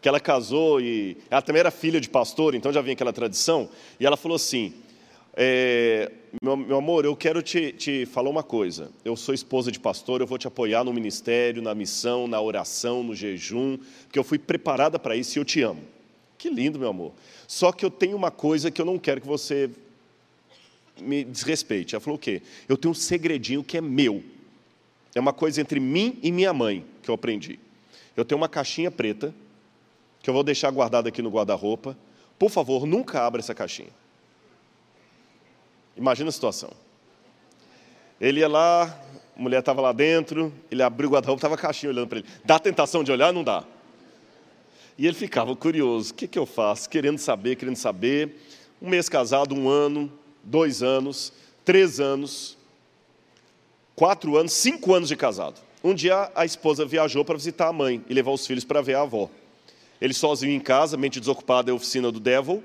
que ela casou e ela também era filha de pastor, então já vinha aquela tradição, e ela falou assim: é, meu, meu, amor, eu quero te, te falar uma coisa. Eu sou esposa de pastor, eu vou te apoiar no ministério, na missão, na oração, no jejum, porque eu fui preparada para isso e eu te amo. Que lindo, meu amor. Só que eu tenho uma coisa que eu não quero que você me desrespeite. Ela falou o quê? Eu tenho um segredinho que é meu. É uma coisa entre mim e minha mãe que eu aprendi. Eu tenho uma caixinha preta que eu vou deixar guardada aqui no guarda-roupa. Por favor, nunca abra essa caixinha. Imagina a situação. Ele ia lá, a mulher estava lá dentro, ele abriu o guarda-roupa, estava a caixinha olhando para ele. Dá tentação de olhar? Não dá. E ele ficava curioso: o que, que eu faço? Querendo saber, querendo saber. Um mês casado, um ano, dois anos, três anos, quatro anos, cinco anos de casado. Um dia a esposa viajou para visitar a mãe e levar os filhos para ver a avó. Ele sozinho em casa, mente desocupada, é oficina do Devil.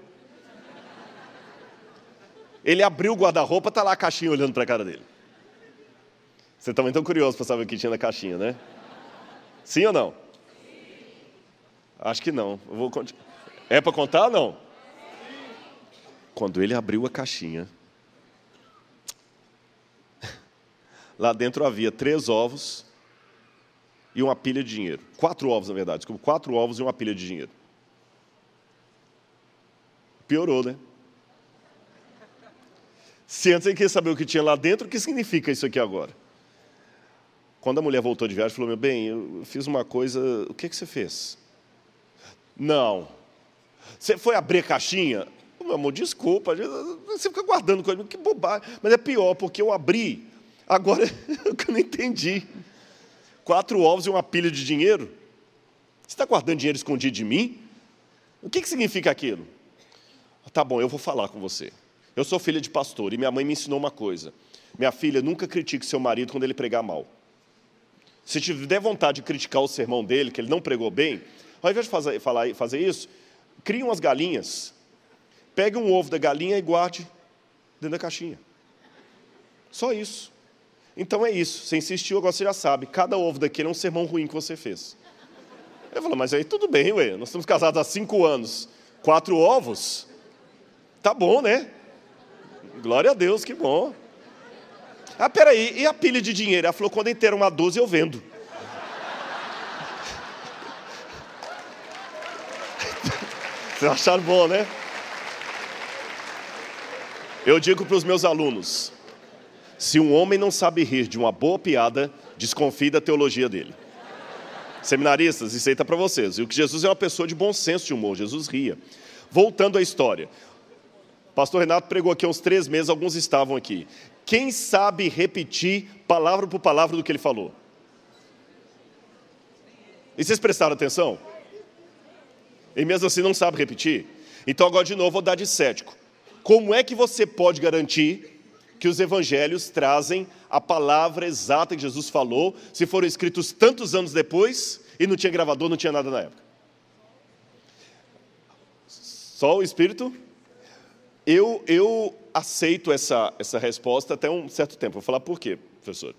Ele abriu o guarda-roupa, está lá a caixinha olhando para a cara dele. Você também está curioso para saber o que tinha na caixinha, né? Sim ou não? Acho que não. vou É para contar ou não? Quando ele abriu a caixinha, lá dentro havia três ovos e uma pilha de dinheiro. Quatro ovos, na verdade. Desculpa, quatro ovos e uma pilha de dinheiro. Piorou, né? Se antes ele queria saber o que tinha lá dentro, o que significa isso aqui agora? Quando a mulher voltou de viagem, falou: Meu bem, eu fiz uma coisa, o que, que você fez? Não. Você foi abrir a caixinha? Meu amor, desculpa, você fica guardando coisa, que bobagem. Mas é pior, porque eu abri, agora eu não entendi. Quatro ovos e uma pilha de dinheiro? Você está guardando dinheiro escondido de mim? O que, que significa aquilo? Tá bom, eu vou falar com você. Eu sou filha de pastor e minha mãe me ensinou uma coisa. Minha filha, nunca critique seu marido quando ele pregar mal. Se tiver vontade de criticar o sermão dele, que ele não pregou bem, ao invés de fazer, falar, fazer isso, crie umas galinhas. Pegue um ovo da galinha e guarde dentro da caixinha. Só isso. Então é isso. Você insistiu, agora você já sabe. Cada ovo daquele é um sermão ruim que você fez. Eu falo, mas aí tudo bem, ué. Nós estamos casados há cinco anos. Quatro ovos? Tá bom, né? Glória a Deus, que bom. Ah, peraí, e a pilha de dinheiro? Ela falou, quando inteira uma 12 eu vendo. Vocês acharam bom, né? Eu digo para os meus alunos: se um homem não sabe rir de uma boa piada, desconfie da teologia dele. Seminaristas, isso aí está para vocês. E o que Jesus é uma pessoa de bom senso de humor, Jesus ria. Voltando à história. Pastor Renato pregou aqui há uns três meses, alguns estavam aqui. Quem sabe repetir palavra por palavra do que ele falou? E vocês prestaram atenção? E mesmo assim não sabe repetir? Então agora de novo vou dar de cético. Como é que você pode garantir que os evangelhos trazem a palavra exata que Jesus falou, se foram escritos tantos anos depois e não tinha gravador, não tinha nada na época. Só o Espírito? Eu, eu aceito essa, essa resposta até um certo tempo. Vou falar por quê, professor.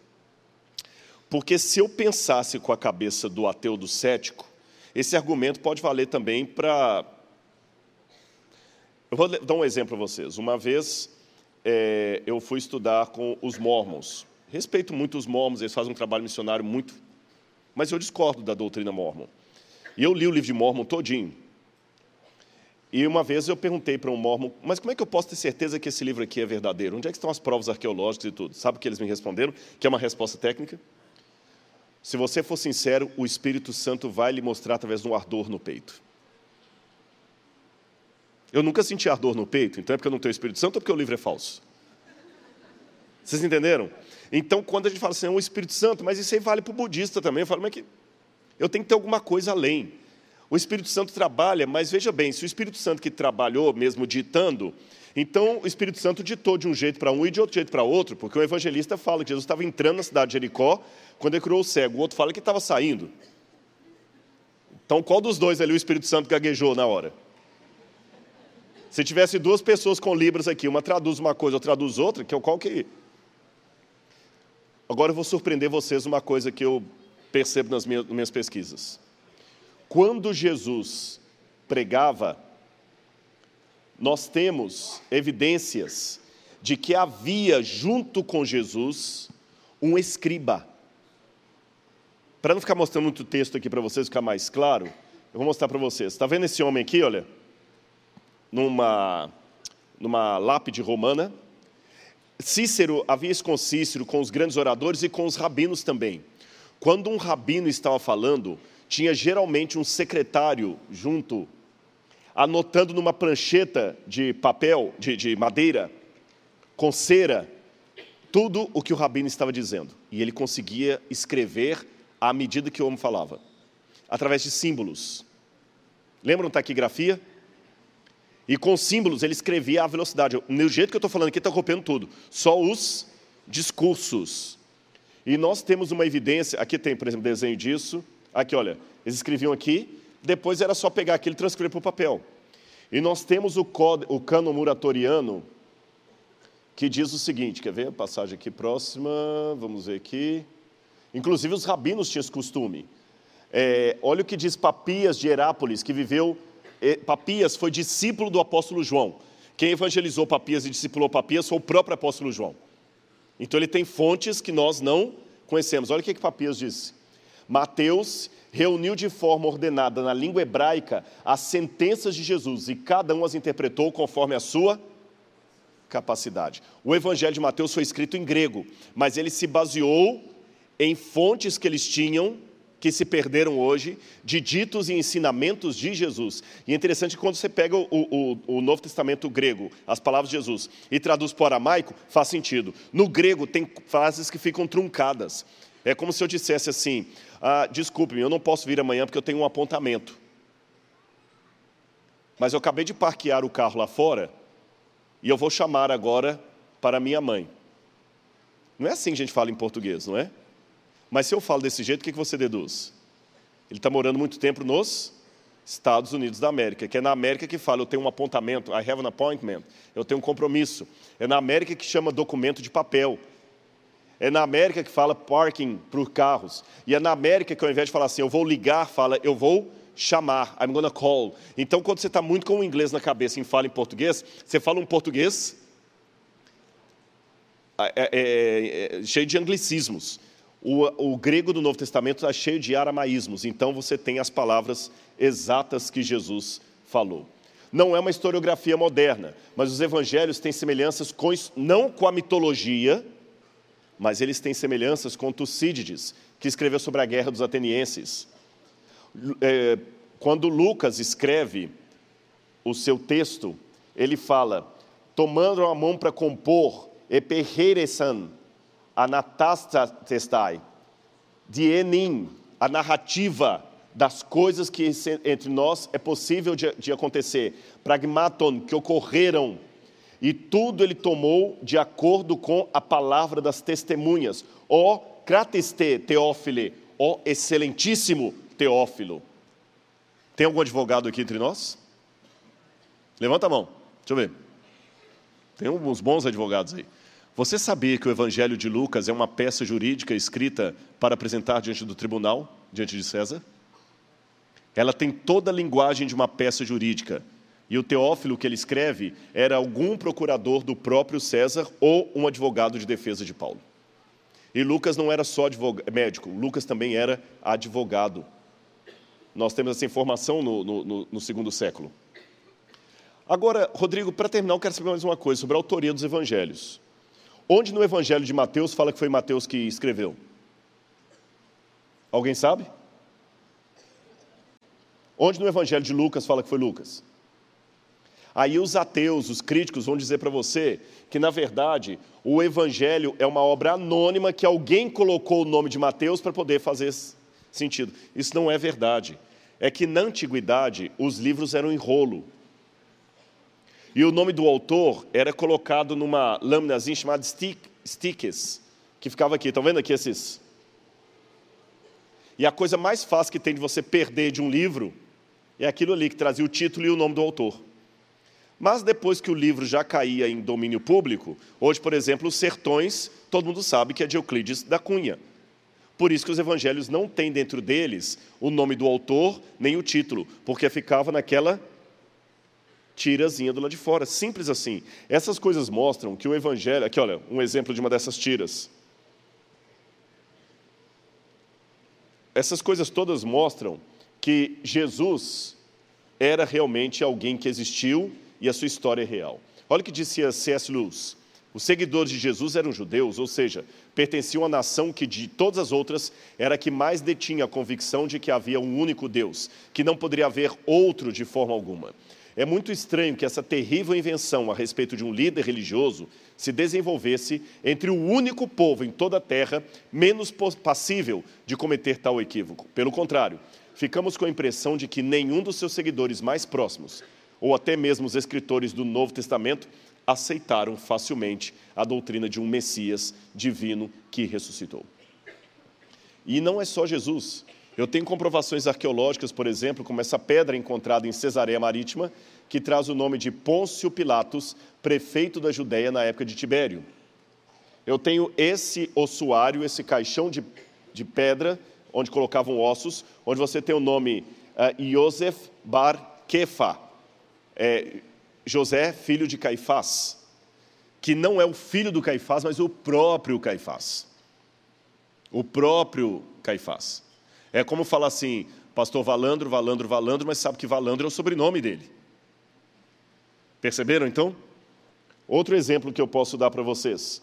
Porque se eu pensasse com a cabeça do ateu do cético, esse argumento pode valer também para. Eu vou dar um exemplo para vocês. Uma vez é, eu fui estudar com os mormons. Respeito muito os mormons, eles fazem um trabalho missionário muito. Mas eu discordo da doutrina mormon. E eu li o livro de Mormon todinho. E uma vez eu perguntei para um mormon, mas como é que eu posso ter certeza que esse livro aqui é verdadeiro? Onde é que estão as provas arqueológicas e tudo? Sabe o que eles me responderam? Que é uma resposta técnica? Se você for sincero, o Espírito Santo vai lhe mostrar através de um ardor no peito. Eu nunca senti ardor no peito, então é porque eu não tenho o Espírito Santo ou porque o livro é falso? Vocês entenderam? Então, quando a gente fala assim, é um Espírito Santo, mas isso aí vale para o budista também, eu falo, mas que eu tenho que ter alguma coisa além. O Espírito Santo trabalha, mas veja bem, se o Espírito Santo que trabalhou mesmo ditando, então o Espírito Santo ditou de um jeito para um e de outro jeito para outro, porque o evangelista fala que Jesus estava entrando na cidade de Jericó quando ele curou o cego, o outro fala que estava saindo. Então qual dos dois ali o Espírito Santo gaguejou na hora? Se tivesse duas pessoas com libras aqui, uma traduz uma coisa, outra traduz outra, que é qual que Agora eu vou surpreender vocês uma coisa que eu percebo nas minhas pesquisas. Quando Jesus pregava, nós temos evidências de que havia junto com Jesus um escriba. Para não ficar mostrando muito texto aqui para vocês ficar mais claro, eu vou mostrar para vocês. Está vendo esse homem aqui, olha? Numa, numa lápide romana. Cícero havia isso com Cícero, com os grandes oradores e com os rabinos também. Quando um rabino estava falando, tinha geralmente um secretário junto, anotando numa prancheta de papel, de, de madeira, com cera, tudo o que o rabino estava dizendo. E ele conseguia escrever à medida que o homem falava, através de símbolos. Lembram taquigrafia? E com símbolos ele escrevia a velocidade. No jeito que eu estou falando aqui, está copiando tudo. Só os discursos. E nós temos uma evidência, aqui tem, por exemplo, desenho disso, Aqui, olha, eles escreviam aqui, depois era só pegar aquilo e transcrever para o papel. E nós temos o, o cano muratoriano, que diz o seguinte, quer ver a passagem aqui próxima, vamos ver aqui. Inclusive os rabinos tinham esse costume. É, olha o que diz Papias de Herápolis, que viveu. É, Papias foi discípulo do apóstolo João. Quem evangelizou Papias e discipulou Papias foi o próprio apóstolo João. Então ele tem fontes que nós não conhecemos. Olha o que, que Papias disse. Mateus reuniu de forma ordenada na língua hebraica as sentenças de Jesus e cada um as interpretou conforme a sua capacidade. O Evangelho de Mateus foi escrito em grego, mas ele se baseou em fontes que eles tinham, que se perderam hoje, de ditos e ensinamentos de Jesus. E é interessante que quando você pega o, o, o Novo Testamento grego, as palavras de Jesus, e traduz para o aramaico, faz sentido. No grego tem frases que ficam truncadas. É como se eu dissesse assim: ah, desculpe-me, eu não posso vir amanhã porque eu tenho um apontamento. Mas eu acabei de parquear o carro lá fora e eu vou chamar agora para minha mãe. Não é assim que a gente fala em português, não é? Mas se eu falo desse jeito, o que você deduz? Ele está morando muito tempo nos Estados Unidos da América, que é na América que fala, eu tenho um apontamento, I have an appointment, eu tenho um compromisso. É na América que chama documento de papel. É na América que fala parking para os carros. E é na América que ao invés de falar assim, eu vou ligar, fala, eu vou chamar, I'm gonna call. Então, quando você está muito com o inglês na cabeça e fala em português, você fala um português é, é, é, cheio de anglicismos. O, o, grego do Novo Testamento está cheio de aramaísmos, então você tem as palavras exatas que Jesus falou. Não é uma historiografia moderna, mas os evangelhos têm semelhanças com, não com a mitologia, mas eles têm semelhanças com Tucídides, que escreveu sobre a guerra dos atenienses. É, quando Lucas escreve o seu texto, ele fala: tomando a mão para compor, anatastastai, de enim, a narrativa das coisas que entre nós é possível de acontecer, pragmaton, que ocorreram e tudo ele tomou de acordo com a palavra das testemunhas. Ó crateste Teófile, ó excelentíssimo Teófilo. Tem algum advogado aqui entre nós? Levanta a mão, deixa eu ver. Tem uns bons advogados aí. Você sabia que o Evangelho de Lucas é uma peça jurídica escrita para apresentar diante do tribunal, diante de César? Ela tem toda a linguagem de uma peça jurídica. E o Teófilo que ele escreve era algum procurador do próprio César ou um advogado de defesa de Paulo. E Lucas não era só médico, Lucas também era advogado. Nós temos essa informação no, no, no segundo século. Agora, Rodrigo, para terminar, eu quero saber mais uma coisa sobre a autoria dos evangelhos. Onde no evangelho de Mateus fala que foi Mateus que escreveu? Alguém sabe? Onde no evangelho de Lucas fala que foi Lucas? Aí os ateus, os críticos vão dizer para você que, na verdade, o Evangelho é uma obra anônima que alguém colocou o nome de Mateus para poder fazer sentido. Isso não é verdade. É que na antiguidade os livros eram em rolo. E o nome do autor era colocado numa lâminazinha chamada stick, stickes, que ficava aqui. Estão vendo aqui esses? E a coisa mais fácil que tem de você perder de um livro é aquilo ali que trazia o título e o nome do autor. Mas depois que o livro já caía em domínio público, hoje, por exemplo, os sertões, todo mundo sabe que é de Euclides da Cunha. Por isso que os evangelhos não têm dentro deles o nome do autor nem o título, porque ficava naquela tirazinha do lado de fora, simples assim. Essas coisas mostram que o evangelho, aqui olha, um exemplo de uma dessas tiras. Essas coisas todas mostram que Jesus era realmente alguém que existiu e a sua história é real. Olha o que disse C.S. Lewis. Os seguidores de Jesus eram judeus, ou seja, pertenciam à nação que de todas as outras era a que mais detinha a convicção de que havia um único Deus, que não poderia haver outro de forma alguma. É muito estranho que essa terrível invenção a respeito de um líder religioso se desenvolvesse entre o único povo em toda a terra menos passível de cometer tal equívoco. Pelo contrário, ficamos com a impressão de que nenhum dos seus seguidores mais próximos ou até mesmo os escritores do Novo Testamento, aceitaram facilmente a doutrina de um Messias divino que ressuscitou. E não é só Jesus. Eu tenho comprovações arqueológicas, por exemplo, como essa pedra encontrada em Cesareia Marítima, que traz o nome de Pôncio Pilatos, prefeito da Judéia na época de Tibério. Eu tenho esse ossuário, esse caixão de, de pedra, onde colocavam ossos, onde você tem o nome uh, Yosef Bar Kefa, é, José, filho de Caifás, que não é o filho do Caifás, mas o próprio Caifás. O próprio Caifás. É como falar assim, pastor Valandro, Valandro, Valandro, mas sabe que Valandro é o sobrenome dele. Perceberam então? Outro exemplo que eu posso dar para vocês.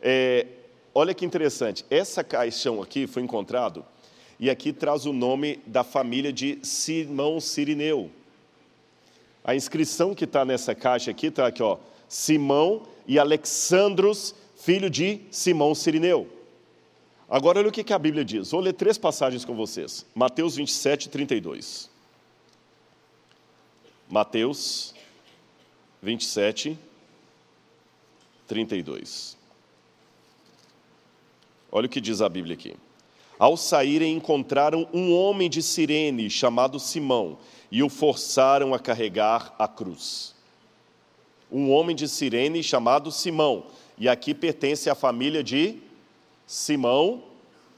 É, olha que interessante, essa caixão aqui foi encontrado, e aqui traz o nome da família de Simão Sirineu. A inscrição que está nessa caixa aqui está aqui, ó, Simão e Alexandros, filho de Simão Sirineu. Agora olha o que a Bíblia diz. Vou ler três passagens com vocês. Mateus 27, 32. Mateus 27, 32. Olha o que diz a Bíblia aqui. Ao saírem, encontraram um homem de Cirene chamado Simão e o forçaram a carregar a cruz. Um homem de Cirene chamado Simão, e aqui pertence à família de Simão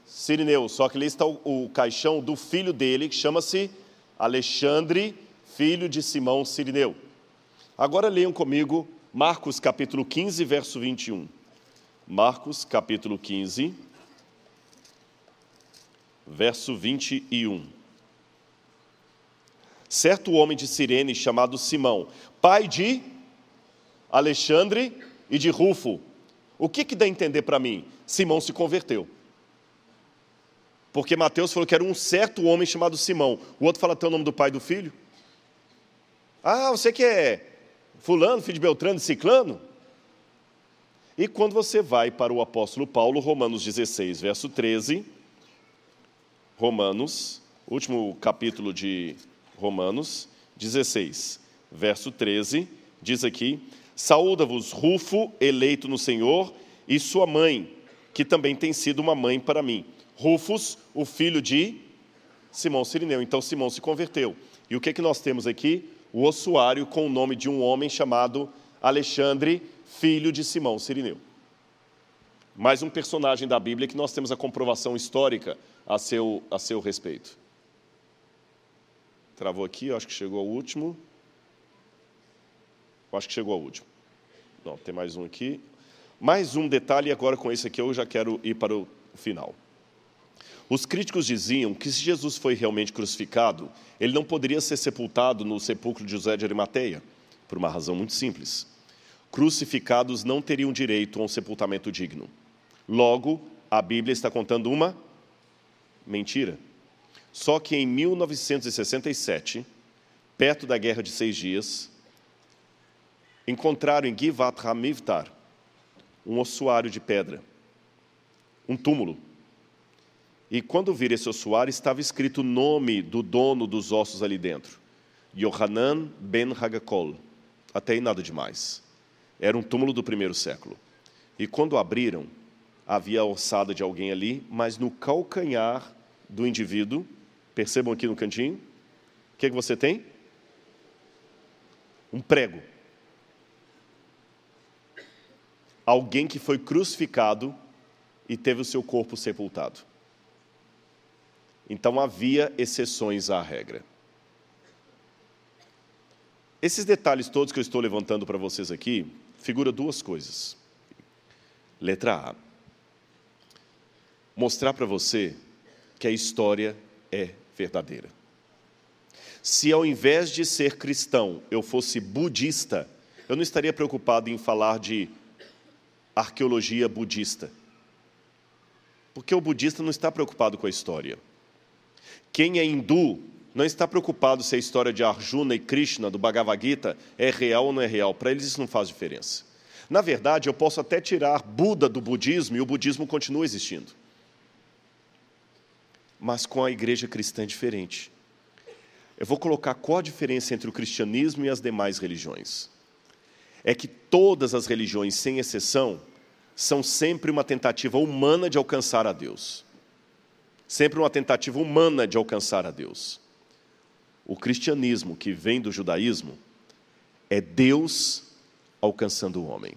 Sirineu, só que ali está o, o caixão do filho dele, que chama-se Alexandre, filho de Simão Sirineu. Agora leiam comigo Marcos capítulo 15, verso 21. Marcos capítulo 15, verso 21 certo homem de Cirene chamado Simão, pai de Alexandre e de Rufo. O que, que dá a entender para mim? Simão se converteu. Porque Mateus falou que era um certo homem chamado Simão. O outro fala até o nome do pai e do filho. Ah, você que é fulano, filho de Beltrano Ciclano? E quando você vai para o apóstolo Paulo, Romanos 16, verso 13, Romanos, último capítulo de Romanos 16, verso 13, diz aqui: Saúda-vos Rufo, eleito no Senhor, e sua mãe, que também tem sido uma mãe para mim. Rufus, o filho de Simão Sirineu. Então Simão se converteu. E o que, é que nós temos aqui? O ossuário com o nome de um homem chamado Alexandre, filho de Simão Sirineu. Mais um personagem da Bíblia que nós temos a comprovação histórica a seu, a seu respeito. Travou aqui, acho que chegou ao último. Acho que chegou ao último. Não, tem mais um aqui. Mais um detalhe, agora com esse aqui eu já quero ir para o final. Os críticos diziam que se Jesus foi realmente crucificado, ele não poderia ser sepultado no sepulcro de José de Arimateia, por uma razão muito simples. Crucificados não teriam direito a um sepultamento digno. Logo, a Bíblia está contando uma mentira. Só que em 1967, perto da Guerra de Seis Dias, encontraram em Givat Hamivtar um ossuário de pedra, um túmulo e quando vir esse ossuário, estava escrito o nome do dono dos ossos ali dentro: Yohanan ben Hagakol. Até aí nada demais. Era um túmulo do primeiro século. E quando abriram, havia a ossada de alguém ali, mas no calcanhar do indivíduo, percebam aqui no cantinho, o que, é que você tem? Um prego. Alguém que foi crucificado e teve o seu corpo sepultado. Então havia exceções à regra. Esses detalhes todos que eu estou levantando para vocês aqui, figura duas coisas. Letra A. Mostrar para você que a história é verdadeira. Se ao invés de ser cristão eu fosse budista, eu não estaria preocupado em falar de arqueologia budista. Porque o budista não está preocupado com a história. Quem é hindu não está preocupado se a história de Arjuna e Krishna, do Bhagavad Gita, é real ou não é real. Para eles isso não faz diferença. Na verdade, eu posso até tirar Buda do budismo e o budismo continua existindo. Mas com a igreja cristã diferente. Eu vou colocar qual a diferença entre o cristianismo e as demais religiões. É que todas as religiões, sem exceção, são sempre uma tentativa humana de alcançar a Deus sempre uma tentativa humana de alcançar a Deus. O cristianismo que vem do judaísmo é Deus alcançando o homem.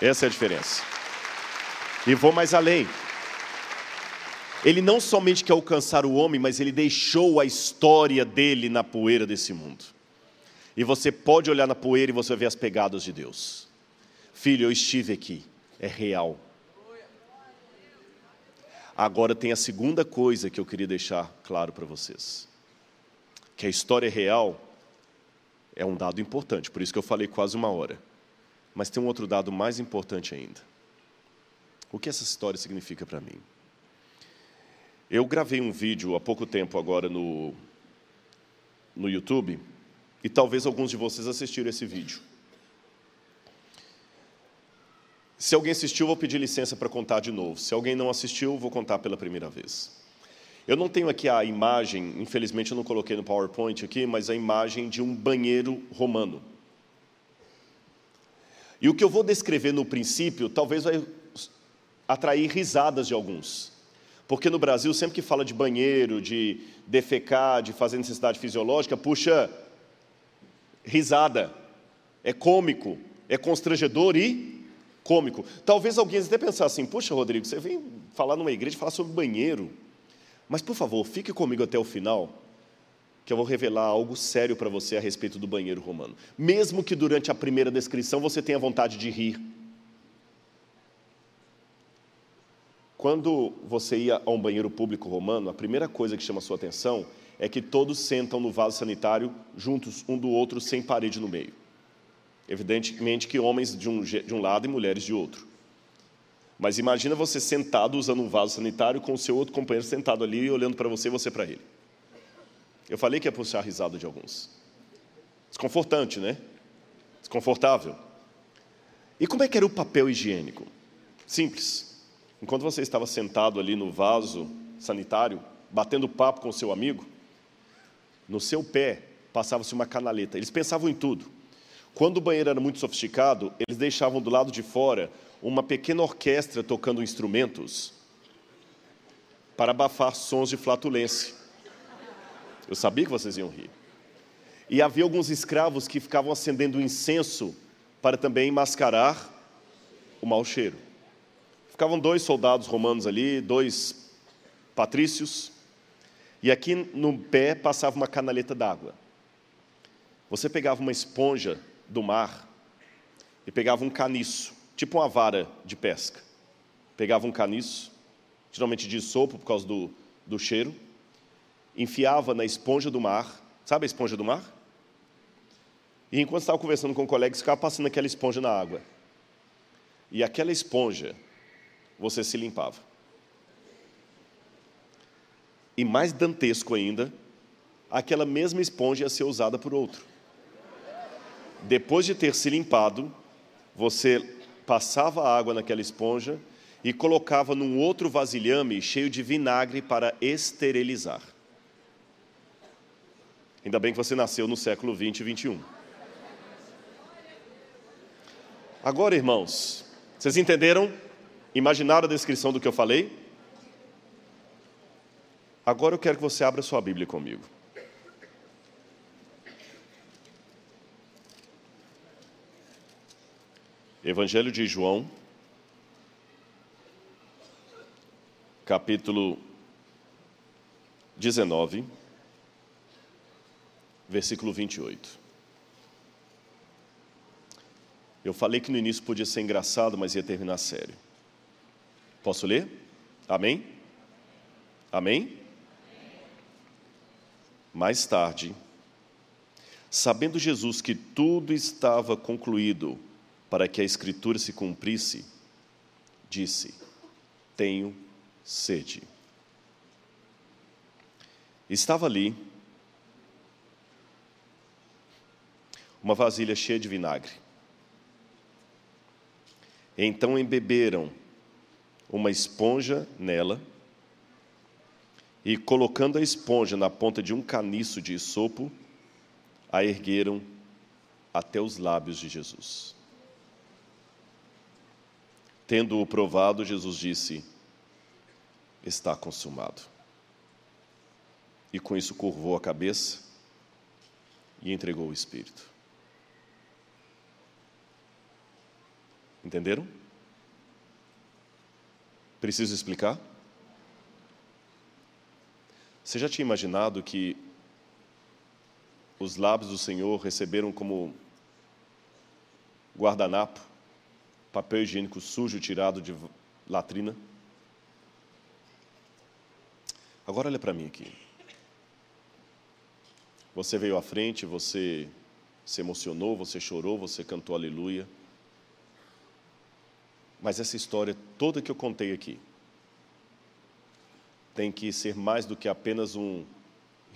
Essa é a diferença. E vou mais além. Ele não somente quer alcançar o homem, mas ele deixou a história dele na poeira desse mundo. E você pode olhar na poeira e você ver as pegadas de Deus. Filho, eu estive aqui, é real. Agora tem a segunda coisa que eu queria deixar claro para vocês. Que a história real é um dado importante, por isso que eu falei quase uma hora. Mas tem um outro dado mais importante ainda. O que essa história significa para mim? Eu gravei um vídeo há pouco tempo agora no, no YouTube, e talvez alguns de vocês assistiram esse vídeo. Se alguém assistiu, vou pedir licença para contar de novo. Se alguém não assistiu, vou contar pela primeira vez. Eu não tenho aqui a imagem, infelizmente eu não coloquei no PowerPoint aqui, mas a imagem de um banheiro romano. E o que eu vou descrever no princípio talvez vai atrair risadas de alguns. Porque no Brasil, sempre que fala de banheiro, de defecar, de fazer necessidade fisiológica, puxa risada. É cômico, é constrangedor e cômico. Talvez alguém até pensar assim: puxa, Rodrigo, você vem falar numa igreja falar sobre banheiro. Mas, por favor, fique comigo até o final, que eu vou revelar algo sério para você a respeito do banheiro romano. Mesmo que durante a primeira descrição você tenha vontade de rir. Quando você ia a um banheiro público romano, a primeira coisa que chama sua atenção é que todos sentam no vaso sanitário juntos um do outro, sem parede no meio. Evidentemente que homens de um, de um lado e mulheres de outro. Mas imagina você sentado usando um vaso sanitário com o seu outro companheiro sentado ali olhando para você e você para ele. Eu falei que ia puxar a risada de alguns. Desconfortante, né? Desconfortável. E como é que era o papel higiênico? Simples. Enquanto você estava sentado ali no vaso sanitário, batendo papo com seu amigo, no seu pé passava-se uma canaleta. Eles pensavam em tudo. Quando o banheiro era muito sofisticado, eles deixavam do lado de fora uma pequena orquestra tocando instrumentos para abafar sons de flatulência. Eu sabia que vocês iam rir. E havia alguns escravos que ficavam acendendo incenso para também mascarar o mau cheiro. Ficavam dois soldados romanos ali, dois patrícios, e aqui no pé passava uma canaleta d'água. Você pegava uma esponja do mar e pegava um caniço, tipo uma vara de pesca. Pegava um caniço, geralmente de sopo por causa do, do cheiro, enfiava na esponja do mar. Sabe a esponja do mar? E enquanto estava conversando com um colega, ficava passando aquela esponja na água. E aquela esponja, você se limpava. E mais dantesco ainda, aquela mesma esponja ia ser usada por outro. Depois de ter se limpado, você passava a água naquela esponja e colocava num outro vasilhame cheio de vinagre para esterilizar. Ainda bem que você nasceu no século 20 e 21. Agora, irmãos, vocês entenderam? Imaginaram a descrição do que eu falei? Agora eu quero que você abra sua Bíblia comigo. Evangelho de João, capítulo 19, versículo 28. Eu falei que no início podia ser engraçado, mas ia terminar sério. Posso ler? Amém? Amém? Mais tarde, sabendo Jesus que tudo estava concluído, para que a Escritura se cumprisse, disse: Tenho sede. Estava ali uma vasilha cheia de vinagre. Então embeberam uma esponja nela e, colocando a esponja na ponta de um caniço de sopo, a ergueram até os lábios de Jesus. Tendo-o provado, Jesus disse: Está consumado. E com isso curvou a cabeça e entregou o Espírito. Entenderam? Preciso explicar? Você já tinha imaginado que os lábios do Senhor receberam como guardanapo papel higiênico sujo tirado de latrina. Agora olha para mim aqui. Você veio à frente, você se emocionou, você chorou, você cantou aleluia. Mas essa história toda que eu contei aqui tem que ser mais do que apenas um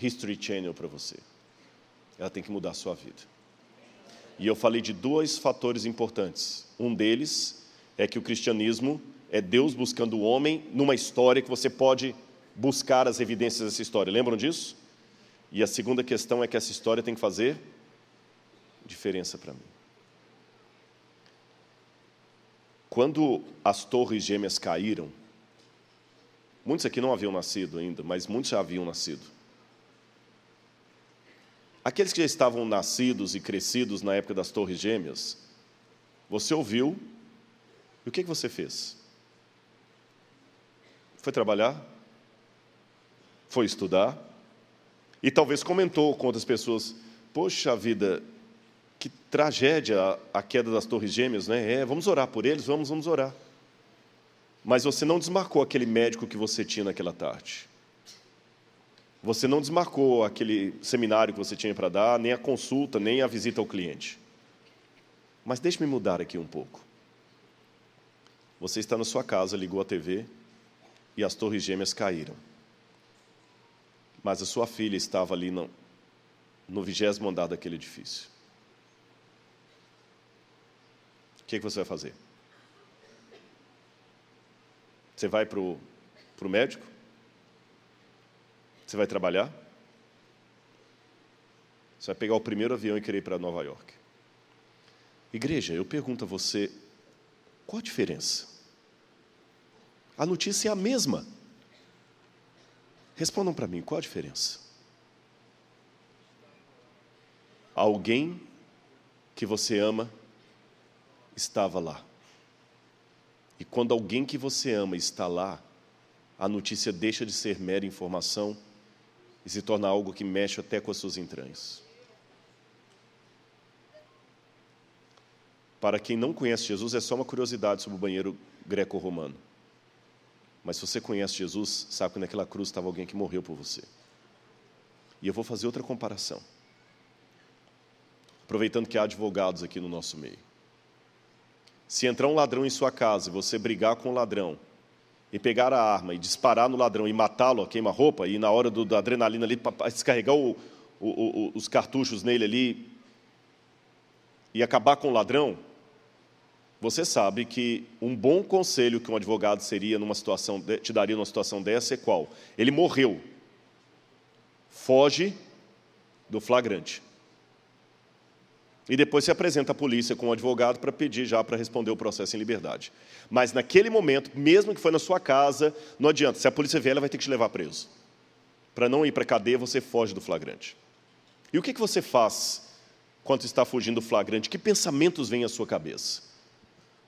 History Channel para você. Ela tem que mudar a sua vida. E eu falei de dois fatores importantes. Um deles é que o cristianismo é Deus buscando o homem numa história que você pode buscar as evidências dessa história. Lembram disso? E a segunda questão é que essa história tem que fazer diferença para mim. Quando as torres gêmeas caíram, muitos aqui não haviam nascido ainda, mas muitos já haviam nascido. Aqueles que já estavam nascidos e crescidos na época das Torres Gêmeas, você ouviu, e o que, que você fez? Foi trabalhar? Foi estudar? E talvez comentou com outras pessoas: Poxa vida, que tragédia a queda das Torres Gêmeas, né? É, vamos orar por eles, vamos, vamos orar. Mas você não desmarcou aquele médico que você tinha naquela tarde. Você não desmarcou aquele seminário que você tinha para dar, nem a consulta, nem a visita ao cliente. Mas deixe-me mudar aqui um pouco. Você está na sua casa, ligou a TV e as torres gêmeas caíram. Mas a sua filha estava ali no, no vigésimo andar daquele edifício. O que, que você vai fazer? Você vai para o médico? Você vai trabalhar? Você vai pegar o primeiro avião e querer ir para Nova York. Igreja, eu pergunto a você, qual a diferença? A notícia é a mesma. Respondam para mim, qual a diferença? Alguém que você ama estava lá. E quando alguém que você ama está lá, a notícia deixa de ser mera informação e se torna algo que mexe até com as suas entranhas. Para quem não conhece Jesus, é só uma curiosidade sobre o banheiro greco-romano. Mas se você conhece Jesus, sabe que naquela cruz estava alguém que morreu por você. E eu vou fazer outra comparação. Aproveitando que há advogados aqui no nosso meio. Se entrar um ladrão em sua casa e você brigar com o ladrão, e pegar a arma e disparar no ladrão e matá-lo, queima-roupa, e na hora do, da adrenalina ali, descarregar o, o, o, os cartuchos nele ali e acabar com o ladrão, você sabe que um bom conselho que um advogado seria numa situação, te daria numa situação dessa é qual? Ele morreu. Foge do flagrante. E depois se apresenta à polícia com o um advogado para pedir já para responder o processo em liberdade. Mas naquele momento, mesmo que foi na sua casa, não adianta. Se a polícia vier, ela vai ter que te levar preso. Para não ir para a cadeia, você foge do flagrante. E o que, que você faz quando está fugindo do flagrante? Que pensamentos vêm à sua cabeça?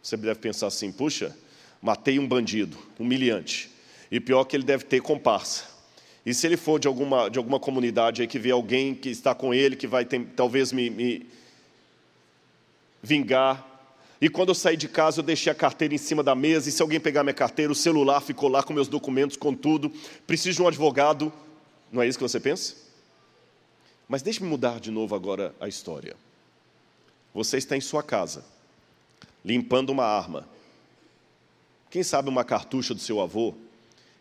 Você deve pensar assim: puxa, matei um bandido, humilhante. E pior que ele deve ter comparsa. E se ele for de alguma, de alguma comunidade aí que vê alguém que está com ele, que vai ter, talvez me, me vingar. E quando eu saí de casa, eu deixei a carteira em cima da mesa, e se alguém pegar minha carteira, o celular ficou lá com meus documentos, com tudo. Preciso de um advogado. Não é isso que você pensa? Mas deixe-me mudar de novo agora a história. Você está em sua casa, limpando uma arma. Quem sabe uma cartucha do seu avô,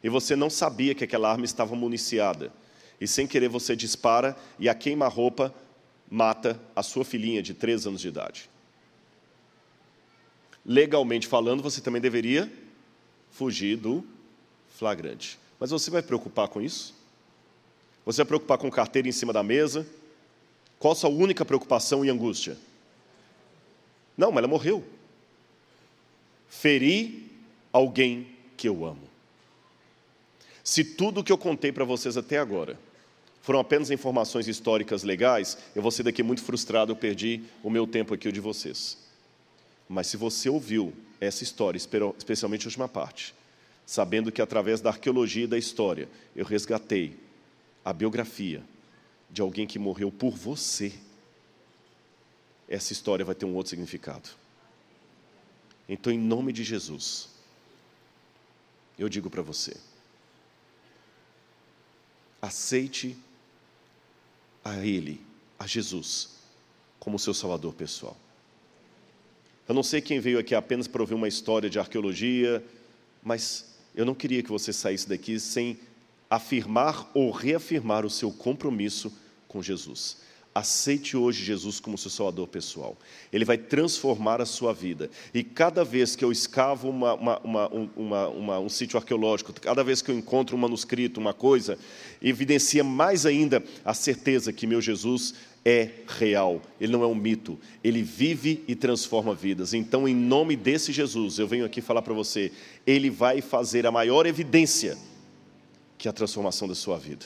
e você não sabia que aquela arma estava municiada. E sem querer você dispara e a queima-roupa mata a sua filhinha de três anos de idade legalmente falando, você também deveria fugir do flagrante. Mas você vai preocupar com isso? Você vai preocupar com carteira em cima da mesa? Qual a sua única preocupação e angústia? Não, mas ela morreu. Feri alguém que eu amo. Se tudo o que eu contei para vocês até agora foram apenas informações históricas legais, eu vou ser daqui muito frustrado, eu perdi o meu tempo aqui o de vocês. Mas se você ouviu essa história, especialmente a última parte, sabendo que através da arqueologia e da história eu resgatei a biografia de alguém que morreu por você, essa história vai ter um outro significado. Então, em nome de Jesus, eu digo para você: aceite a Ele, a Jesus, como seu Salvador pessoal. Eu não sei quem veio aqui apenas para ouvir uma história de arqueologia, mas eu não queria que você saísse daqui sem afirmar ou reafirmar o seu compromisso com Jesus. Aceite hoje Jesus como seu salvador pessoal. Ele vai transformar a sua vida. E cada vez que eu escavo uma, uma, uma, um sítio arqueológico, cada vez que eu encontro um manuscrito, uma coisa, evidencia mais ainda a certeza que meu Jesus é real, ele não é um mito, ele vive e transforma vidas. Então, em nome desse Jesus, eu venho aqui falar para você, ele vai fazer a maior evidência que é a transformação da sua vida.